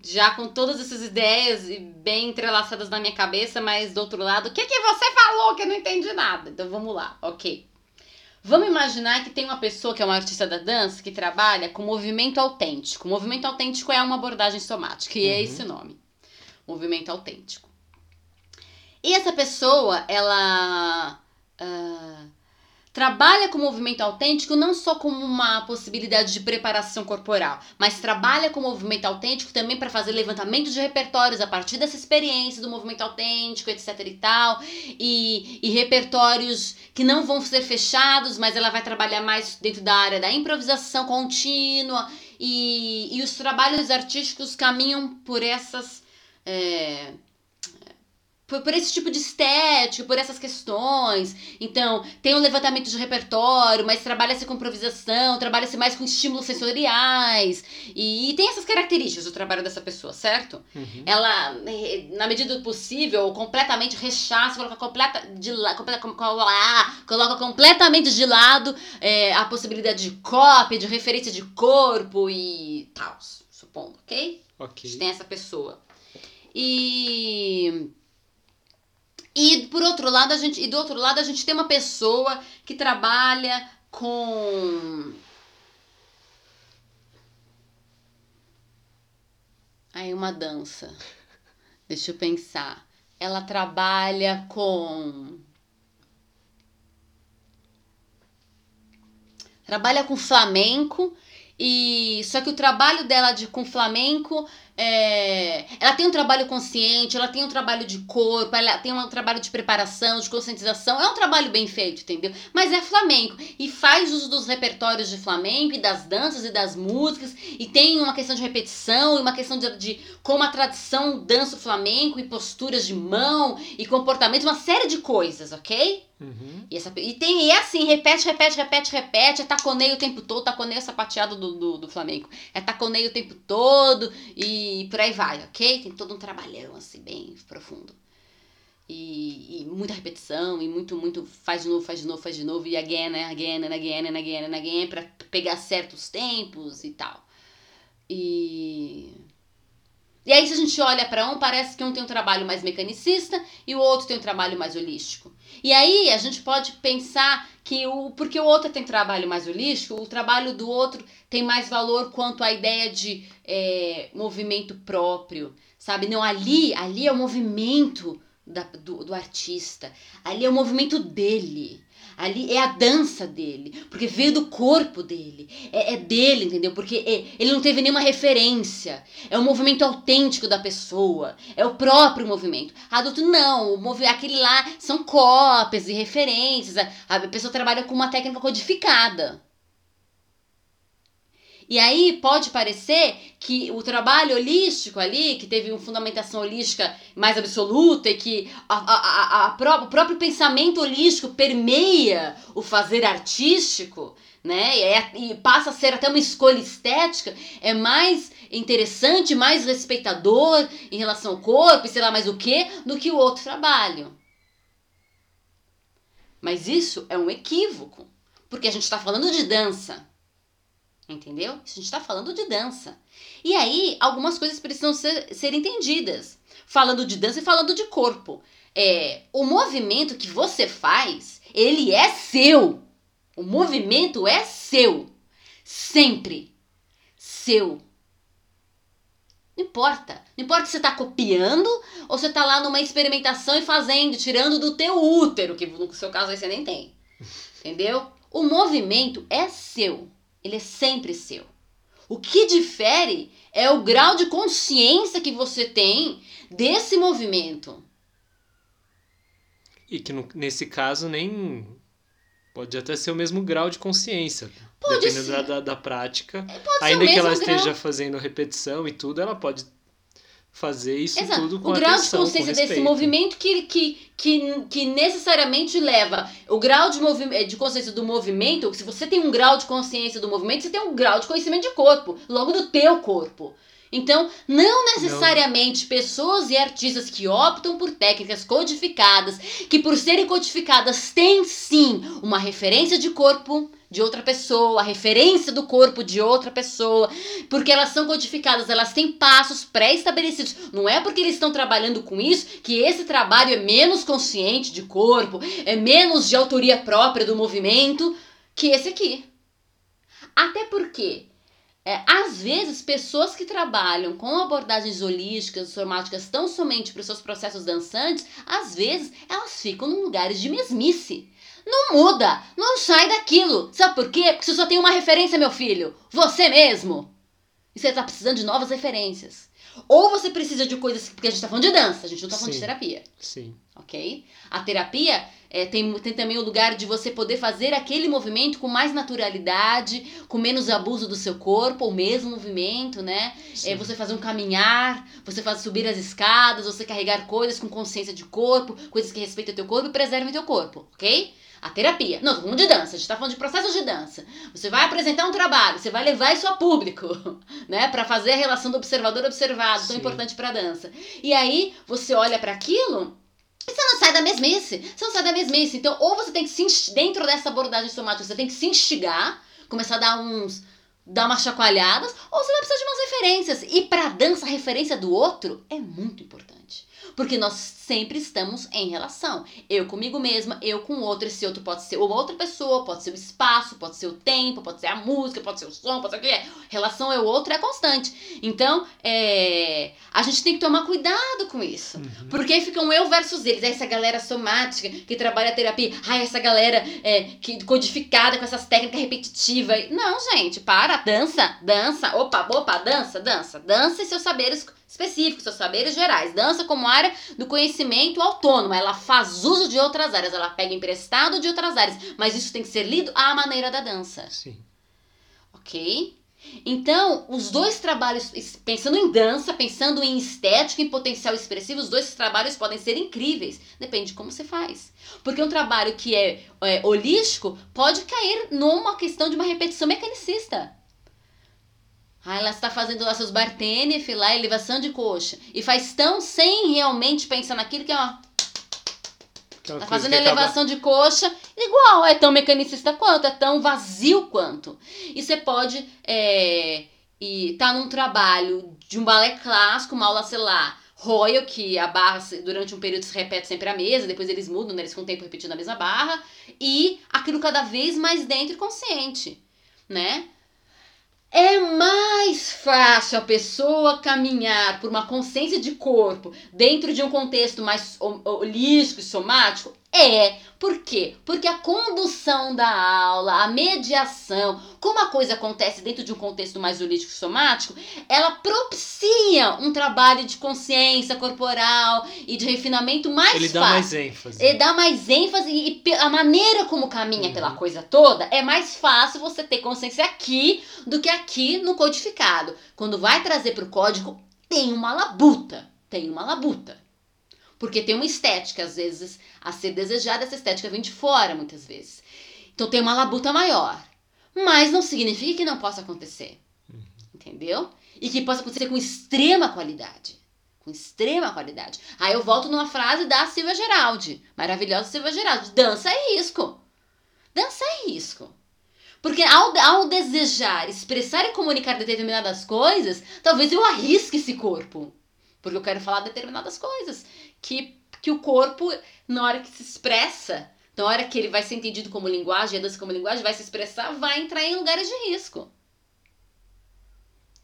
já com todas essas ideias bem entrelaçadas na minha cabeça, mas do outro lado, o que, que você falou que eu não entendi nada? Então vamos lá, ok. Vamos imaginar que tem uma pessoa que é uma artista da dança que trabalha com movimento autêntico. O movimento autêntico é uma abordagem somática, e é uhum. é esse o nome. Movimento autêntico. E essa pessoa, ela. Uh, trabalha com o movimento autêntico não só como uma possibilidade de preparação corporal, mas trabalha com o movimento autêntico também para fazer levantamento de repertórios a partir dessa experiência do movimento autêntico, etc e tal, e, e repertórios que não vão ser fechados, mas ela vai trabalhar mais dentro da área da improvisação contínua e, e os trabalhos artísticos caminham por essas é, por, por, esse tipo de estética, por essas questões. Então, tem um levantamento de repertório, mas trabalha-se com improvisação, trabalha-se mais com estímulos sensoriais. E, e, tem essas características do trabalho dessa pessoa, certo? Uhum. Ela, eh, na medida do possível, completamente rechaça, coloca, completa, de, completa, coloca completamente de lado é, a possibilidade de cópia, de referência de corpo e tal, supondo, ok? Ok. A gente tem essa pessoa. E e por outro lado, a gente, e do outro lado, a gente tem uma pessoa que trabalha com Aí uma dança. Deixa eu pensar. Ela trabalha com trabalha com flamenco e só que o trabalho dela de com flamenco é, ela tem um trabalho consciente, ela tem um trabalho de corpo, ela tem um trabalho de preparação, de conscientização. É um trabalho bem feito, entendeu? Mas é flamenco e faz uso dos repertórios de flamenco e das danças e das músicas e tem uma questão de repetição e uma questão de, de como a tradição dança o flamenco e posturas de mão e comportamento, uma série de coisas, ok? Uhum. E, essa, e tem e é assim, repete, repete, repete, repete, é taconeio o tempo todo, taconeio sapateado do, do, do Flamengo. É taconeio o tempo todo e por aí vai, ok? Tem todo um trabalhão assim, bem profundo. E, e, muita repetição, e muito, muito faz de novo, faz de novo, faz de novo, e again, again, again, again, again, pra pegar certos tempos e tal. E e aí, se a gente olha para um, parece que um tem um trabalho mais mecanicista e o outro tem um trabalho mais holístico. E aí, a gente pode pensar que o porque o outro tem trabalho mais holístico, o trabalho do outro tem mais valor quanto à ideia de é, movimento próprio, sabe? Não, ali, ali é o movimento da, do, do artista, ali é o movimento dele. Ali é a dança dele, porque veio do corpo dele, é, é dele, entendeu? Porque é, ele não teve nenhuma referência. É o movimento autêntico da pessoa, é o próprio movimento. Adulto não, o aquele lá são cópias e referências. A, a pessoa trabalha com uma técnica codificada. E aí pode parecer que o trabalho holístico ali, que teve uma fundamentação holística mais absoluta e que a, a, a, a o próprio pensamento holístico permeia o fazer artístico, né? E, e passa a ser até uma escolha estética, é mais interessante, mais respeitador em relação ao corpo e sei lá mais o que, do que o outro trabalho. Mas isso é um equívoco, porque a gente está falando de dança. Entendeu? A gente está falando de dança. E aí, algumas coisas precisam ser, ser entendidas. Falando de dança e falando de corpo. É, o movimento que você faz, ele é seu. O movimento é seu. Sempre. Seu. Não importa. Não importa se você está copiando ou você está lá numa experimentação e fazendo, tirando do teu útero, que no seu caso aí você nem tem. Entendeu? O movimento é seu. Ele é sempre seu. O que difere é o grau de consciência que você tem desse movimento. E que nesse caso nem pode até ser o mesmo grau de consciência. Pode dependendo ser. Da, da, da prática. É, pode Ainda que ela esteja grau. fazendo repetição e tudo, ela pode fazer isso Exato. tudo com o grau atenção, de consciência desse movimento que, que, que, que necessariamente leva o grau de, movi de consciência do movimento se você tem um grau de consciência do movimento você tem um grau de conhecimento de corpo logo do teu corpo então, não necessariamente não. pessoas e artistas que optam por técnicas codificadas, que por serem codificadas têm sim uma referência de corpo de outra pessoa, a referência do corpo de outra pessoa, porque elas são codificadas, elas têm passos pré-estabelecidos. Não é porque eles estão trabalhando com isso que esse trabalho é menos consciente de corpo, é menos de autoria própria do movimento que esse aqui. Até porque é, às vezes, pessoas que trabalham com abordagens holísticas, somáticas, tão somente para os seus processos dançantes, às vezes elas ficam num lugares de mesmice. Não muda, não sai daquilo. Sabe por quê? Porque você só tem uma referência, meu filho. Você mesmo. E você está precisando de novas referências. Ou você precisa de coisas. Porque a gente está falando de dança, a gente não está falando Sim. de terapia. Sim. Ok? A terapia é, tem, tem também o lugar de você poder fazer aquele movimento com mais naturalidade, com menos abuso do seu corpo, o mesmo movimento, né? É você fazer um caminhar, você fazer subir as escadas, você carregar coisas com consciência de corpo, coisas que respeitam o teu corpo e preservem o teu corpo, ok? A terapia. Não, tô falando de dança, a gente tá falando de processos de dança. Você vai apresentar um trabalho, você vai levar isso a público, né? para fazer a relação do observador observado, tão Sim. importante pra dança. E aí, você olha para aquilo e você não sai da mesmice. Você não sai da mesmice. Então, ou você tem que se, dentro dessa abordagem somática, você tem que se instigar, começar a dar uns dar umas chacoalhadas, ou você vai precisar de umas referências. E para dança, a referência do outro é muito importante. Porque nós sempre estamos em relação. Eu comigo mesma, eu com outro. Esse outro pode ser uma outra pessoa, pode ser o espaço, pode ser o tempo, pode ser a música, pode ser o som, pode ser o que é. Relação é o outro, é constante. Então, é, a gente tem que tomar cuidado com isso. Uhum. Porque aí ficam eu versus eles. Essa galera somática que trabalha a terapia. Ai, essa galera é, que codificada com essas técnicas repetitivas. Não, gente, para. Dança, dança. Opa, opa, dança, dança. Dança e seus saberes específicos, seus saberes gerais. Dança como área do conhecimento autônomo. Ela faz uso de outras áreas, ela pega emprestado de outras áreas, mas isso tem que ser lido à maneira da dança. Sim. Ok? Então, os dois trabalhos, pensando em dança, pensando em estética, em potencial expressivo, os dois trabalhos podem ser incríveis. Depende de como você faz. Porque um trabalho que é, é holístico pode cair numa questão de uma repetição mecanicista. Ah, ela está fazendo lá seus bartenef lá, elevação de coxa. E faz tão sem realmente pensar naquilo que é uma. Tá fazendo elevação acaba... de coxa igual, é tão mecanicista quanto, é tão vazio quanto. E você pode é, e tá num trabalho de um balé clássico, uma aula, sei lá, Royal, que a barra durante um período se repete sempre a mesa, depois eles mudam, né? eles ficam um tempo repetindo a mesma barra, e aquilo cada vez mais dentro e consciente, né? É mais fácil a pessoa caminhar por uma consciência de corpo dentro de um contexto mais holístico e somático? É, por quê? Porque a condução da aula, a mediação, como a coisa acontece dentro de um contexto mais holístico somático, ela propicia um trabalho de consciência corporal e de refinamento mais Ele fácil. dá mais ênfase. Ele dá mais ênfase e a maneira como caminha uhum. pela coisa toda é mais fácil você ter consciência aqui do que aqui no codificado. Quando vai trazer para o código, tem uma labuta. Tem uma labuta. Porque tem uma estética, às vezes, a ser desejada, essa estética vem de fora, muitas vezes. Então tem uma labuta maior. Mas não significa que não possa acontecer. Uhum. Entendeu? E que possa acontecer com extrema qualidade. Com extrema qualidade. Aí eu volto numa frase da Silvia Geraldi. Maravilhosa Silvia Geraldi. Dança é risco. Dança é risco. Porque ao, ao desejar, expressar e comunicar determinadas coisas, talvez eu arrisque esse corpo. Porque eu quero falar determinadas coisas que, que o corpo, na hora que se expressa, na hora que ele vai ser entendido como linguagem, a dança como linguagem, vai se expressar, vai entrar em lugares de risco.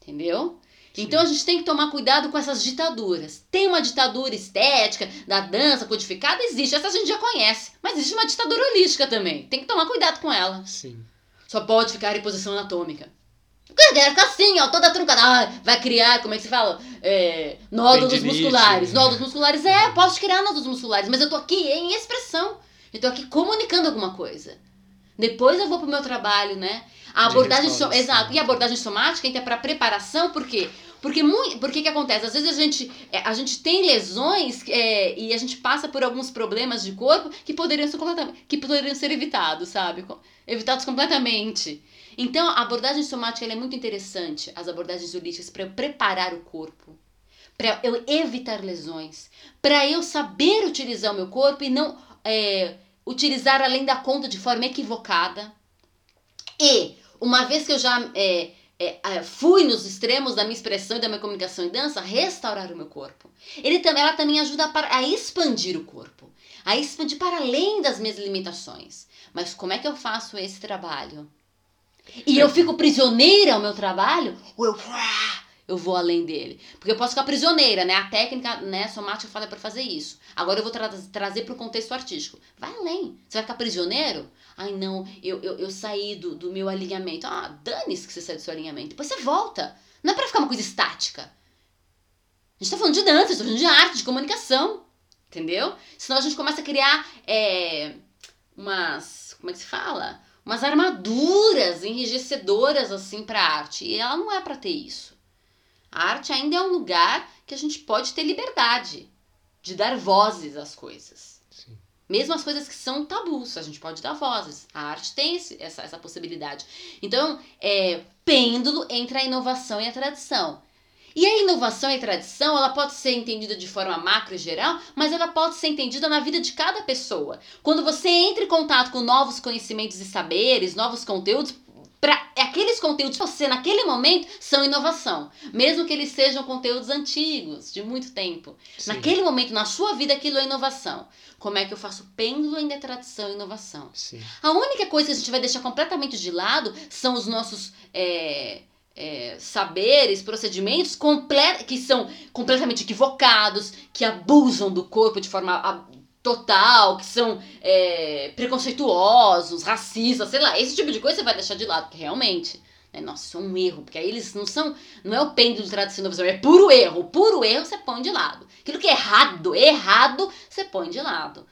Entendeu? Sim. Então a gente tem que tomar cuidado com essas ditaduras. Tem uma ditadura estética da dança codificada? Existe. Essa a gente já conhece. Mas existe uma ditadura holística também. Tem que tomar cuidado com ela. Sim. Só pode ficar em posição anatômica. Quer ficar assim, ó, toda truncada. Ah, vai criar, como é que se fala? É, nódulos musculares. Né? Nódulos musculares, é, posso criar nódulos musculares, mas eu tô aqui em expressão. Eu tô aqui comunicando alguma coisa. Depois eu vou pro meu trabalho, né? A abordagem so, exato. E a abordagem somática então, é para preparação, por quê? Porque muito, porque que acontece? Às vezes a gente, é, a gente tem lesões é, e a gente passa por alguns problemas de corpo que poderiam ser que poderiam ser evitados, sabe? Evitados completamente. Então, a abordagem somática é muito interessante, as abordagens holísticas, para eu preparar o corpo, para eu evitar lesões, para eu saber utilizar o meu corpo e não é, utilizar além da conta de forma equivocada. E, uma vez que eu já é, é, fui nos extremos da minha expressão e da minha comunicação em dança, restaurar o meu corpo. Ele, ela também ajuda a, a expandir o corpo, a expandir para além das minhas limitações. Mas como é que eu faço esse trabalho? E eu fico prisioneira ao meu trabalho, ou eu, eu vou além dele. Porque eu posso ficar prisioneira, né? A técnica né, somática fala para fazer isso. Agora eu vou tra trazer para o contexto artístico. Vai além. Você vai ficar prisioneiro? Ai, não, eu, eu, eu saí do, do meu alinhamento. Ah, dane-se que você saiu do seu alinhamento. Depois você volta. Não é para ficar uma coisa estática. A gente tá falando de dança, a tá falando de arte, de comunicação. Entendeu? Senão a gente começa a criar é, umas. Como é que se fala? Umas armaduras enrijecedoras assim para a arte. E ela não é para ter isso. A arte ainda é um lugar que a gente pode ter liberdade de dar vozes às coisas. Sim. Mesmo as coisas que são tabus, a gente pode dar vozes. A arte tem esse, essa, essa possibilidade. Então, é pêndulo entre a inovação e a tradição. E a inovação e a tradição, ela pode ser entendida de forma macro e geral, mas ela pode ser entendida na vida de cada pessoa. Quando você entra em contato com novos conhecimentos e saberes, novos conteúdos, para aqueles conteúdos que você naquele momento são inovação, mesmo que eles sejam conteúdos antigos, de muito tempo. Sim. Naquele momento na sua vida aquilo é inovação. Como é que eu faço pêndulo entre tradição e inovação? Sim. A única coisa que a gente vai deixar completamente de lado são os nossos é, é, saberes, procedimentos que são completamente equivocados, que abusam do corpo de forma total, que são é, preconceituosos, racistas, sei lá, esse tipo de coisa você vai deixar de lado, porque realmente, né, nossa, isso é um erro, porque aí eles não são, não é o pêndulo inovação, é puro erro, puro erro você põe de lado. Aquilo que é errado, errado, você põe de lado.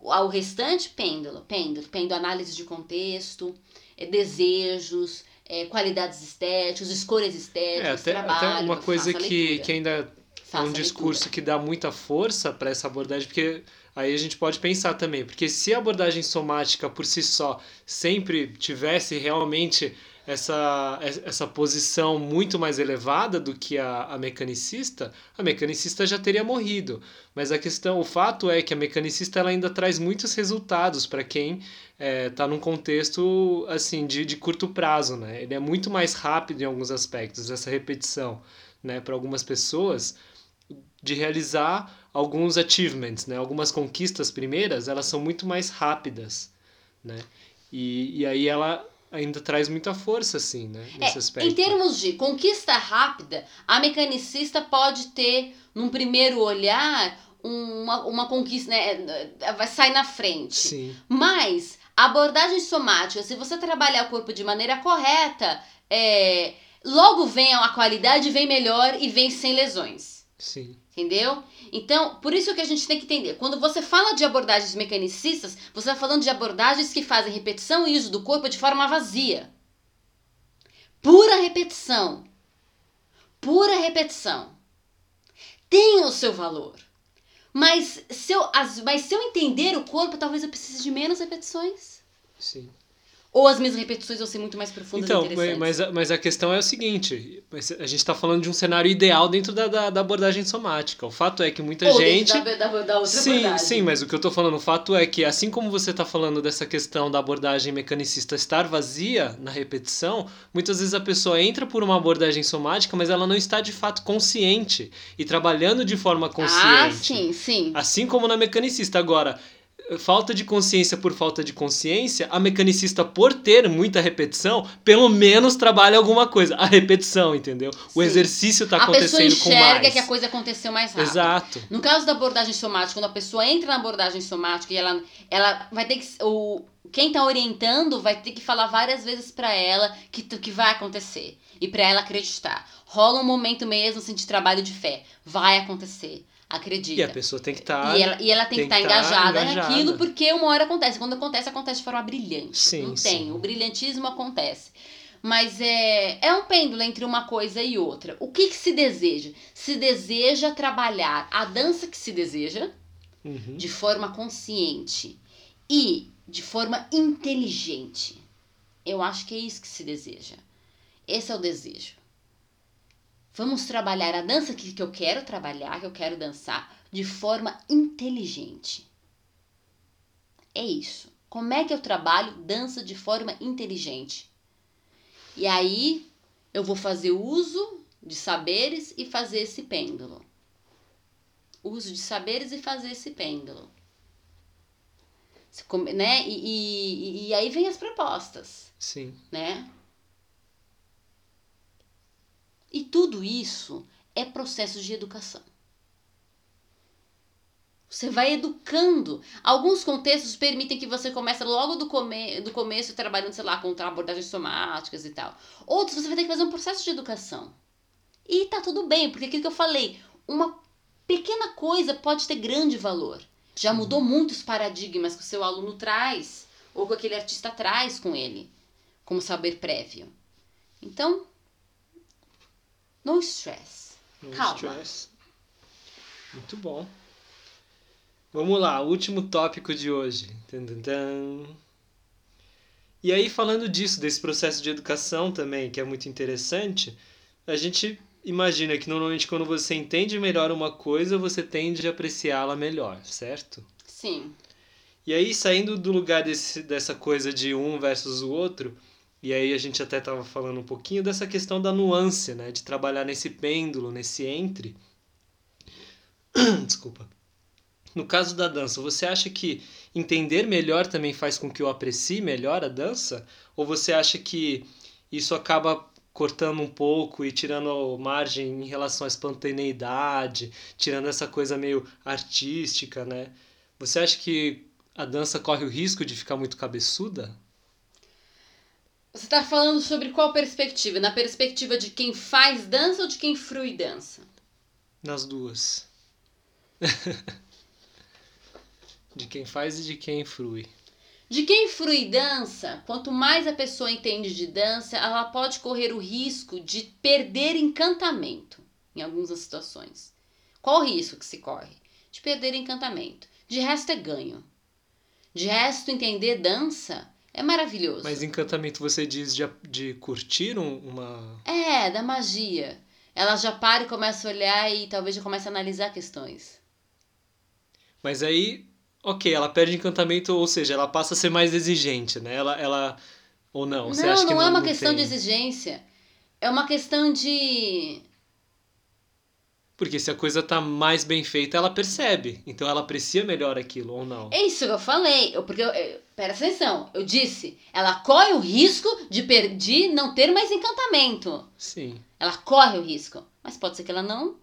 O restante, pêndulo, pêndulo, pêndulo, análise de contexto, é, desejos, é, qualidades estéticas, escolhas estéticas, é, até, trabalho. Até uma coisa que, que ainda faça é um discurso que dá muita força para essa abordagem, porque aí a gente pode pensar também, porque se a abordagem somática por si só sempre tivesse realmente essa, essa posição muito mais elevada do que a, a mecanicista, a mecanicista já teria morrido. Mas a questão, o fato é que a mecanicista ela ainda traz muitos resultados para quem está é, tá num contexto assim de, de curto prazo. Né? Ele é muito mais rápido em alguns aspectos, essa repetição. Né? Para algumas pessoas, de realizar alguns achievements, né? algumas conquistas primeiras, elas são muito mais rápidas. Né? E, e aí ela ainda traz muita força, assim, né? Nesse é, aspecto. Em termos de conquista rápida, a mecanicista pode ter, num primeiro olhar, uma, uma conquista, né? Vai sair na frente. Sim. Mas a abordagem somática, se você trabalhar o corpo de maneira correta, é, logo vem a qualidade, vem melhor e vem sem lesões. Sim. Entendeu? Então, por isso que a gente tem que entender. Quando você fala de abordagens mecanicistas, você está falando de abordagens que fazem repetição e uso do corpo de forma vazia. Pura repetição. Pura repetição. Tem o seu valor. Mas se, eu, as, mas se eu entender o corpo, talvez eu precise de menos repetições. Sim. Ou as minhas repetições vão ser muito mais profundas então, e interessantes. Mas, mas a questão é o seguinte: a gente está falando de um cenário ideal dentro da, da, da, abordagem somática. O fato é que muita Ou gente. Da, da, da outra sim, abordagem. sim, mas o que eu estou falando, o fato é que, assim como você está falando dessa questão da abordagem mecanicista estar vazia na repetição, muitas vezes a pessoa entra por uma abordagem somática, mas ela não está de fato consciente e trabalhando de forma consciente. Ah, sim, sim. Assim como na mecanicista. Agora falta de consciência por falta de consciência, a mecanicista, por ter muita repetição, pelo menos trabalha alguma coisa. A repetição, entendeu? O Sim. exercício está acontecendo a pessoa com mais. enxerga que a coisa aconteceu mais rápido. Exato. No caso da abordagem somática, quando a pessoa entra na abordagem somática e ela, ela vai ter que. O, quem está orientando vai ter que falar várias vezes para ela que, que vai acontecer. E para ela acreditar. Rola um momento mesmo assim, de trabalho de fé. Vai acontecer. Acredita. E a pessoa tem que estar. E ela, e ela tem, tem que estar que tá engajada, engajada. naquilo, porque uma hora acontece. Quando acontece, acontece de forma brilhante. Sim, Não sim. tem. O brilhantismo acontece. Mas é, é um pêndulo entre uma coisa e outra. O que, que se deseja? Se deseja trabalhar a dança que se deseja Uhum. de forma consciente e de forma inteligente. Eu acho que é isso que se deseja. Esse é o desejo. Vamos trabalhar a dança que, que eu quero trabalhar, que eu quero dançar, de forma inteligente. É isso. Como é que eu trabalho dança de forma inteligente? E aí eu vou fazer uso de saberes e fazer esse pêndulo. Uso de saberes e fazer esse pêndulo. Né? E, e, e aí vem as propostas Sim. né? E tudo isso é processo de educação. Você vai educando. Alguns contextos permitem que você comece logo do, come do começo trabalhando, sei lá, com abordagens somáticas e tal. Outros você vai ter que fazer um processo de educação. E tá tudo bem, porque aquilo que eu falei, uma pequena coisa pode ter grande valor. Já mudou muitos paradigmas que o seu aluno traz, ou que aquele artista traz com ele como saber prévio. Então, no stress. No Calma. stress. Muito bom. Vamos lá, último tópico de hoje. E aí, falando disso, desse processo de educação também, que é muito interessante, a gente imagina que normalmente quando você entende melhor uma coisa, você tende a apreciá-la melhor, certo? Sim. E aí, saindo do lugar desse, dessa coisa de um versus o outro, e aí a gente até estava falando um pouquinho dessa questão da nuance, né? De trabalhar nesse pêndulo, nesse entre. Desculpa. No caso da dança, você acha que entender melhor também faz com que eu aprecie melhor a dança? Ou você acha que isso acaba cortando um pouco e tirando margem em relação à espontaneidade, tirando essa coisa meio artística, né? Você acha que a dança corre o risco de ficar muito cabeçuda? Você está falando sobre qual perspectiva? Na perspectiva de quem faz dança ou de quem frui dança? Nas duas. de quem faz e de quem frui. De quem frui dança, quanto mais a pessoa entende de dança, ela pode correr o risco de perder encantamento em algumas situações. Qual o risco que se corre? De perder encantamento. De resto é ganho. De resto, entender dança é maravilhoso. Mas encantamento você diz de, de curtir um- uma. É, da magia. Ela já para e começa a olhar e talvez já comece a analisar questões. Mas aí, ok, ela perde encantamento, ou seja, ela passa a ser mais exigente, né? Ela. ela... Ou não? Você não, acha que não é uma não questão de tem? exigência. É uma questão de. Porque se a coisa tá mais bem feita, ela percebe. Então ela aprecia melhor aquilo, ou não? É isso que eu falei. Eu, porque eu, eu, presta atenção. Eu disse, ela corre o risco de, per, de não ter mais encantamento. Sim. Ela corre o risco. Mas pode ser que ela não,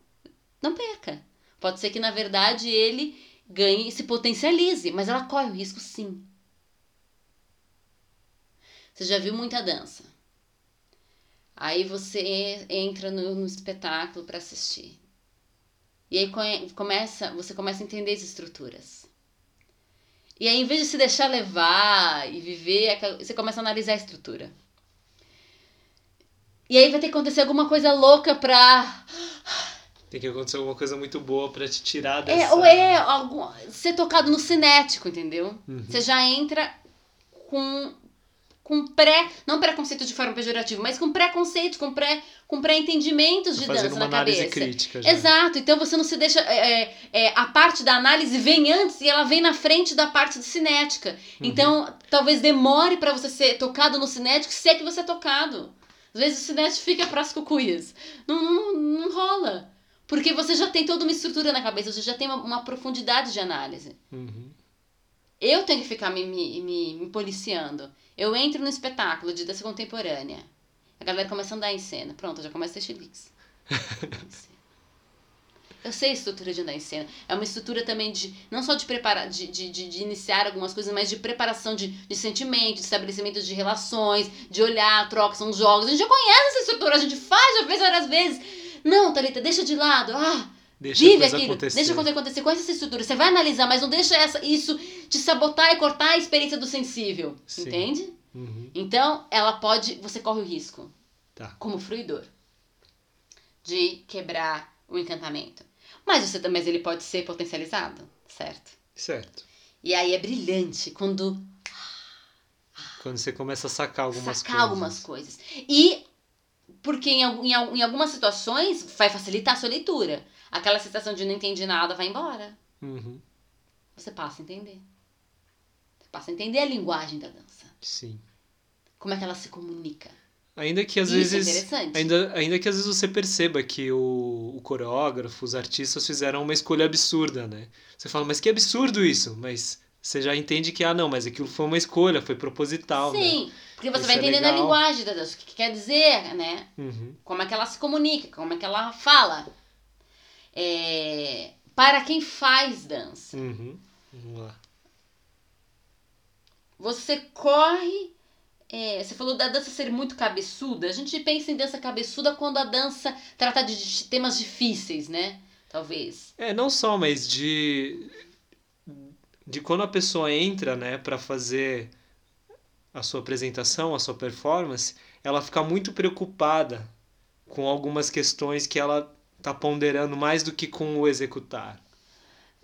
não perca. Pode ser que, na verdade, ele ganhe e se potencialize, mas ela corre o risco sim. Você já viu muita dança. Aí você entra no, no espetáculo para assistir. E aí começa, você começa a entender as estruturas. E aí, em vez de se deixar levar e viver, você começa a analisar a estrutura. E aí vai ter que acontecer alguma coisa louca pra. Tem que acontecer alguma coisa muito boa para te tirar é, dessa. É, ou é algum, ser tocado no cinético, entendeu? Uhum. Você já entra com com pré, não preconceito de forma pejorativa, mas com preconceito, com pré, com pré-entendimentos de dança na cabeça. Crítica já. Exato. Então você não se deixa é, é, é, a parte da análise vem antes e ela vem na frente da parte de cinética. Uhum. Então talvez demore para você ser tocado no cinético, se é que você é tocado. Às vezes o cinético fica para as cucuias. Não, não, não rola. Porque você já tem toda uma estrutura na cabeça, você já tem uma, uma profundidade de análise. Uhum. Eu tenho que ficar me, me, me, me policiando. Eu entro no espetáculo de dança contemporânea. A galera começa a andar em cena. Pronto, já começa a ter. Eu sei a estrutura de andar em cena. É uma estrutura também de. Não só de preparar, de, de, de, de iniciar algumas coisas, mas de preparação de, de sentimentos, de estabelecimento de relações, de olhar, troca, são jogos. A gente já conhece essa estrutura, a gente faz, já fez várias vezes. Não, Thalita, deixa de lado. Ah, Deixa Vive aquilo, acontecer. deixa acontecer com essa estrutura. Você vai analisar, mas não deixa essa, isso te sabotar e cortar a experiência do sensível. Sim. Entende? Uhum. Então, ela pode. Você corre o risco, tá. como fruidor, de quebrar o encantamento. Mas, você, mas ele pode ser potencializado, certo? Certo. E aí é brilhante quando. Quando você começa a sacar algumas sacar coisas. algumas coisas. E porque em, em, em algumas situações vai facilitar a sua leitura aquela sensação de não entendi nada vai embora. Uhum. Você passa a entender. Você passa a entender a linguagem da dança. Sim. Como é que ela se comunica. Ainda que às Isso vezes. É interessante. Ainda, ainda que às vezes você perceba que o, o coreógrafo, os artistas fizeram uma escolha absurda, né? Você fala, mas que absurdo isso! Mas você já entende que, ah, não, mas aquilo foi uma escolha, foi proposital. Né? Sim, né? porque você isso vai é entendendo é a linguagem da dança, o que quer dizer, né? Uhum. Como é que ela se comunica, como é que ela fala é, para quem faz dança. Uhum. Vamos lá. Você corre. É, você falou da dança ser muito cabeçuda. A gente pensa em dança cabeçuda quando a dança trata de temas difíceis, né? Talvez. É, não só, mas de. De quando a pessoa entra, né, para fazer a sua apresentação, a sua performance, ela fica muito preocupada com algumas questões que ela tá ponderando mais do que com o executar.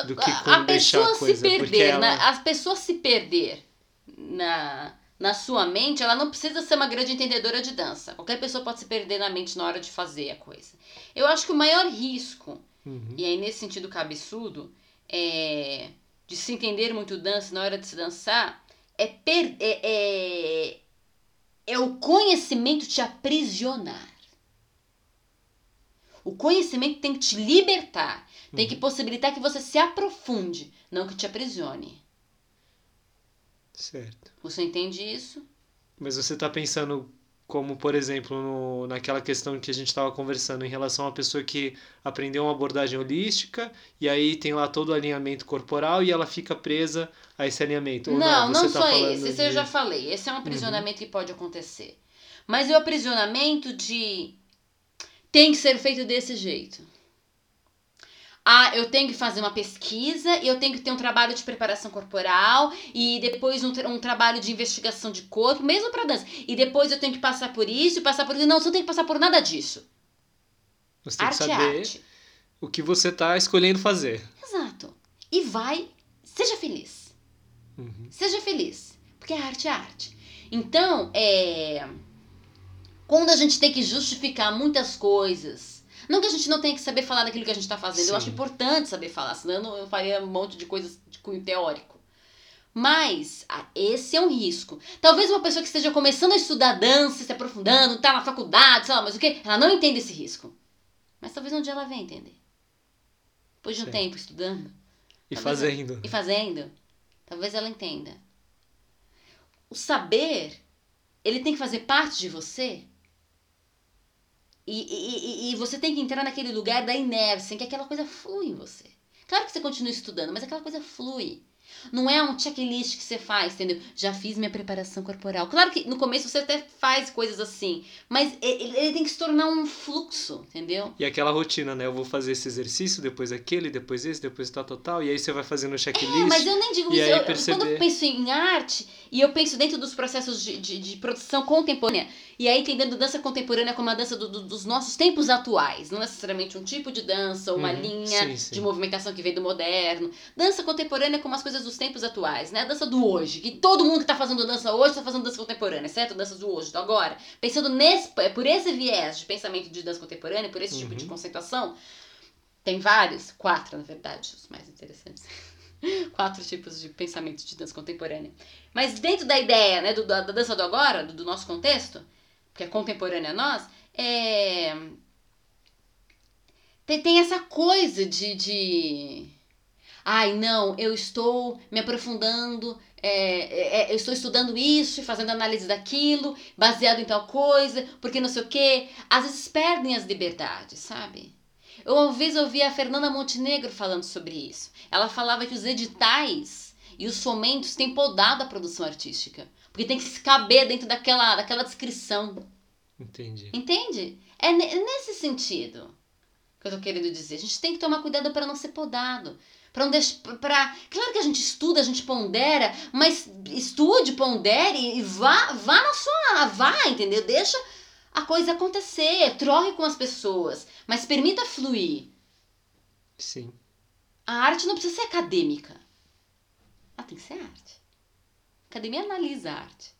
Do que com a deixar pessoa a coisa, se perder, ela... na, as pessoas se perder na, na sua mente, ela não precisa ser uma grande entendedora de dança. Qualquer pessoa pode se perder na mente na hora de fazer a coisa. Eu acho que o maior risco, uhum. e aí nesse sentido cabeçudo, é de se entender muito dança na hora de se dançar, é, per, é, é, é o conhecimento te aprisionar. O conhecimento tem que te libertar, tem que uhum. possibilitar que você se aprofunde, não que te aprisione. Certo. Você entende isso? Mas você está pensando como, por exemplo, no, naquela questão que a gente estava conversando em relação à pessoa que aprendeu uma abordagem holística e aí tem lá todo o alinhamento corporal e ela fica presa a esse alinhamento. Ou não, não, não tá só esse. Esse de... eu já falei. Esse é um aprisionamento uhum. que pode acontecer. Mas é o aprisionamento de tem que ser feito desse jeito. Ah, eu tenho que fazer uma pesquisa, eu tenho que ter um trabalho de preparação corporal e depois um, um trabalho de investigação de corpo, mesmo para dança. E depois eu tenho que passar por isso e passar por isso. Não, você não tem que passar por nada disso. Você tem arte que saber arte. o que você está escolhendo fazer. Exato. E vai, seja feliz. Uhum. Seja feliz. Porque a arte é arte. Então, é quando a gente tem que justificar muitas coisas. Não que a gente não tenha que saber falar daquilo que a gente está fazendo. Sim. Eu acho importante saber falar, senão eu faria um monte de coisas de cunho teórico. Mas esse é um risco. Talvez uma pessoa que esteja começando a estudar dança, se aprofundando, tá na faculdade, sei lá, mas o que, ela não entende esse risco. Mas talvez um dia ela venha entender. Depois de um tempo estudando. E fazendo. e fazendo. Talvez ela entenda. O saber, ele tem que fazer parte de você E, e, e, você tem que entrar naquele lugar da inércia, em que aquela coisa flui em você. Claro que você continua estudando, mas aquela coisa flui. Não é um checklist que você faz, entendeu? Já fiz minha preparação corporal. Claro que no começo você até faz coisas assim, mas ele, ele, tem que se tornar um fluxo, entendeu? E aquela rotina, né? Eu vou fazer esse exercício, depois aquele, depois esse, depois tal, tal, tal. E aí você vai fazendo o checklist. É, mas eu nem digo isso. Eu, perceber... Quando eu penso em arte, e eu penso dentro dos processos de, de, de produção contemporânea, e aí entendendo dança contemporânea como a dança do, do, dos nossos tempos atuais, não necessariamente um tipo de dança, uma uhum, linha sim, sim. de movimentação que vem do moderno. Dança contemporânea como as coisas dos tempos atuais, né? A dança do hoje, que todo mundo que tá fazendo dança hoje tá fazendo dança contemporânea, certo? Dança do hoje, do agora. Pensando nesse, por esse viés de pensamento de dança contemporânea, por esse uhum. tipo de uhum. conceituação, tem vários, quatro na verdade, os mais interessantes. quatro tipos de pensamento de dança contemporânea. Mas dentro da ideia, né, do, da, da dança do agora, do, do nosso contexto, que é contemporânea a nós, é... tem, tem essa coisa de, de. Ai, não, eu estou me aprofundando, é, é, é, eu estou estudando isso e fazendo análise daquilo, baseado em tal coisa, porque não sei o quê. Às vezes perdem as liberdades, sabe? Eu uma vez ouvi a Fernanda Montenegro falando sobre isso. Ela falava que os editais e os fomentos têm podado a produção artística. Porque tem que se caber dentro daquela, daquela descrição. Entendi. Entende? É, é nesse sentido que eu tô querendo dizer. A gente tem que tomar cuidado para não ser podado. Para não. Pra... Claro que a gente estuda, a gente pondera, mas estude, pondere e vá, vá na sua. Vá, entendeu? Deixa a coisa acontecer. Troque com as pessoas. Mas permita fluir. Sim. A arte não precisa ser acadêmica. Ela tem que ser arte academia analisa a arte.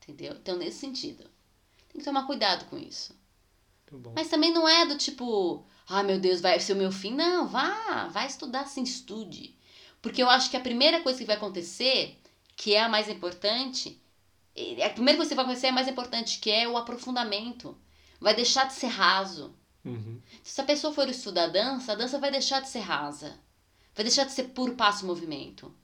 Entendeu? Então, nesse sentido. Tem que tomar cuidado com isso. Mas também não é do tipo, ah, meu Deus, vai ser o meu fim. Não, vá, vai estudar sim, estude. Porque eu acho que a primeira coisa que vai acontecer, que é a mais importante, a primeira coisa que vai acontecer é a mais importante, que é o aprofundamento. Vai deixar de ser raso. Uhum. Se a pessoa for estudar dança, a dança vai deixar de ser rasa. Vai deixar de ser puro passo movimento.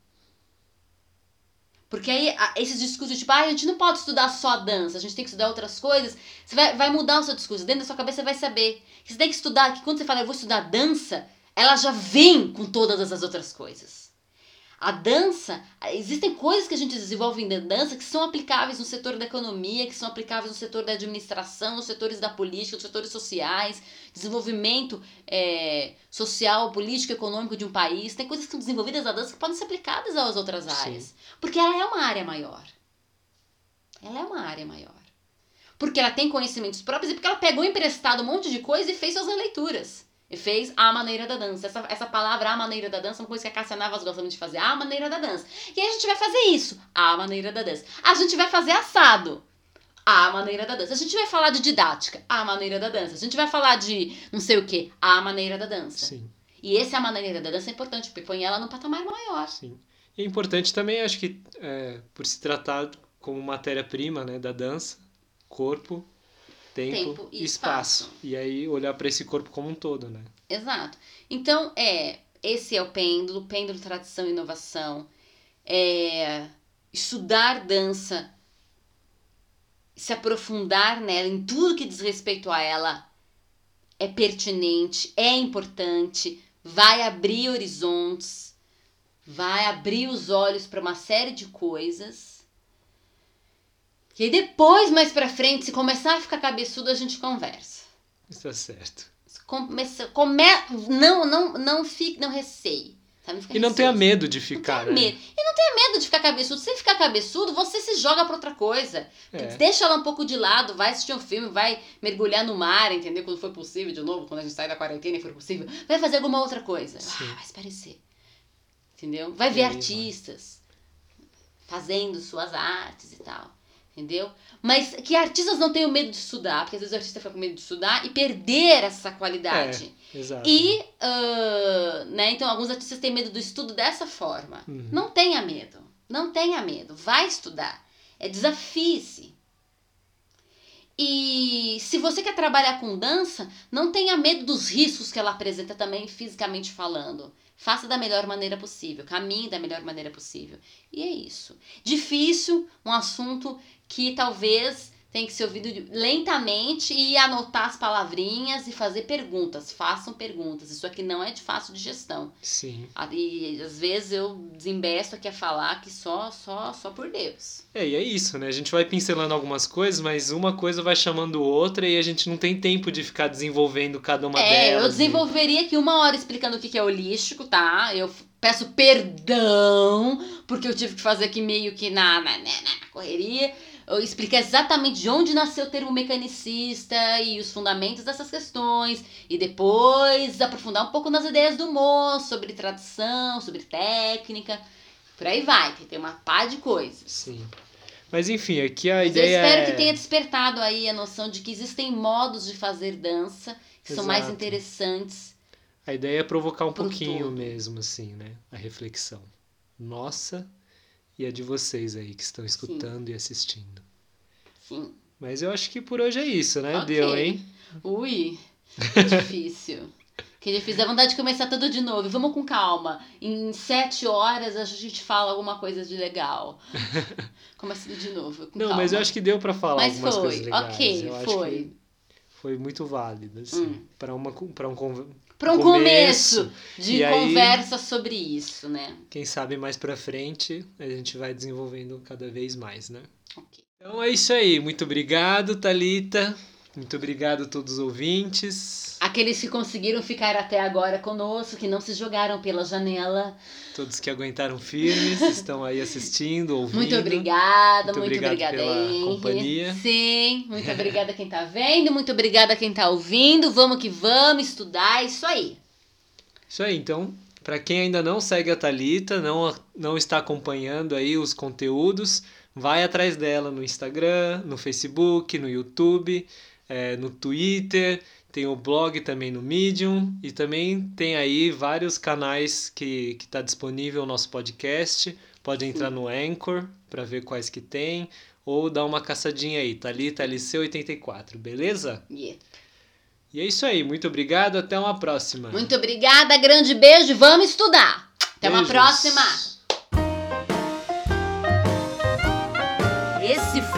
Porque aí, esses discursos, tipo, ah, a gente não pode estudar só dança, a gente tem que estudar outras coisas. Você vai, vai mudar o seu discurso. Dentro da sua cabeça você vai saber. Você tem que estudar, que quando você fala, eu vou estudar dança, ela já vem com todas as outras coisas. A dança, existem coisas que a gente desenvolve em dança que são aplicáveis no setor da economia, que são aplicáveis no setor da administração, nos setores da política, nos setores sociais, desenvolvimento é, social, político, econômico de um país. Tem coisas que são desenvolvidas na dança que podem ser aplicadas às outras áreas. Sim. Porque ela é uma área maior. Ela é uma área maior. Porque ela tem conhecimentos próprios e porque ela pegou emprestado um monte de coisa e fez suas releituras. E fez a maneira da dança. Essa, essa palavra, a maneira da dança, é uma coisa que a Cássia Navas gosta muito de fazer. A maneira da dança. E aí a gente vai fazer isso. A maneira da dança. A gente vai fazer assado. A maneira da dança. A gente vai falar de didática. A maneira da dança. A gente vai falar de não sei o que. A maneira da dança. Sim. E essa é a maneira da dança é importante, porque põe ela no patamar maior. Sim. E é importante também, acho que, é, por se tratar como matéria-prima né, da dança, corpo, tempo, tempo e espaço. espaço. E aí olhar para esse corpo como um todo, né? Exato. Então, é, esse é o pêndulo, pêndulo tradição e inovação. É, estudar dança, se aprofundar nela, em tudo que diz respeito a ela, é pertinente, é importante, vai abrir horizontes, vai abrir os olhos para uma série de coisas e aí depois, mais pra frente, se começar a ficar cabeçudo, a gente conversa. Isso é certo. Começa, come, não, não, não fique, não receie. Sabe? Não e não tenha medo de ficar, não né? Medo. E não tenha medo de ficar cabeçudo. Se ficar cabeçudo, você se joga pra outra coisa. É. Deixa ela um pouco de lado, vai assistir um filme, vai mergulhar no mar, entendeu? Quando for possível, de novo, quando a gente sair da quarentena e for possível. Vai fazer alguma outra coisa. Ah, vai se parecer. Entendeu? Vai ver artistas fazendo suas artes e tal entendeu? Mas que artistas não tenham medo de estudar, porque às vezes o artista fica com medo de estudar e perder essa qualidade. É, exato. E, uh, né, então alguns artistas têm medo do estudo dessa forma. Uhum. Não tenha medo, não tenha medo, vai estudar. É desafie-se. E se você quer trabalhar com dança, não tenha medo dos riscos que ela apresenta também fisicamente falando. Faça da melhor maneira possível, caminhe da melhor maneira possível. E é isso. Difícil, um assunto que talvez tem que ser ouvido lentamente e anotar as palavrinhas e fazer perguntas. Façam perguntas. Isso aqui não é de fácil digestão. Sim. E às vezes eu desembesto aqui a falar que só, só, só por Deus. É, e é isso, né? A gente vai pincelando algumas coisas, mas uma coisa vai chamando outra e a gente não tem tempo de ficar desenvolvendo cada uma é, delas. É, eu desenvolveria aqui uma hora explicando o que é holístico, tá? Eu peço perdão, porque eu tive que fazer aqui meio que na, na, na, na correria explicar exatamente de onde nasceu o termo mecanicista e os fundamentos dessas questões, e depois aprofundar um pouco nas ideias do Mo sobre tradução, sobre técnica, por aí vai, tem uma pá de coisas. Sim. Mas enfim, aqui a Mas ideia Eu espero é... que tenha despertado aí a noção de que existem modos de fazer dança que Exato. são mais interessantes. A ideia é provocar um pouquinho todo. mesmo, assim, né? A reflexão. Nossa, e a de vocês aí que estão escutando Sim. e assistindo. Sim. Mas eu acho que por hoje é isso, né? Okay. Deu, hein? Ui, que difícil. que difícil. Dá vontade de começar tudo de novo. Vamos com calma. Em sete horas a gente fala alguma coisa de legal. Começa de novo. Não, calma. mas eu acho que deu para falar mas algumas foi. coisas legais. Ok, eu foi. foi muito válido, assim. Hum. Para um para um começo, começo de conversa aí, sobre isso, né? Quem sabe mais para frente a gente vai desenvolvendo cada vez mais, né? Ok. Então é isso aí. Muito obrigado, Talita. Muito obrigado a todos os ouvintes. Aqueles que conseguiram ficar até agora conosco, que não se jogaram pela janela. Todos que aguentaram firmes, estão aí assistindo, ouvindo. Muito obrigada, muito, muito obrigada pela companhia. Sim, muito obrigada quem tá vendo, muito obrigada quem tá ouvindo. Vamos que vamos estudar, isso aí. Isso aí, então, para quem ainda não segue a Talita, não não está acompanhando aí os conteúdos, vai atrás dela no Instagram, no Facebook, no YouTube, é, no Twitter, tem o blog também no Medium e também tem aí vários canais que está disponível o nosso podcast. Pode entrar no Anchor para ver quais que tem ou dar uma caçadinha aí, Thalita LC84, beleza? Yeah. E é isso aí, muito obrigado, até uma próxima. Muito obrigada, grande beijo, vamos estudar. Até Beijos. uma próxima.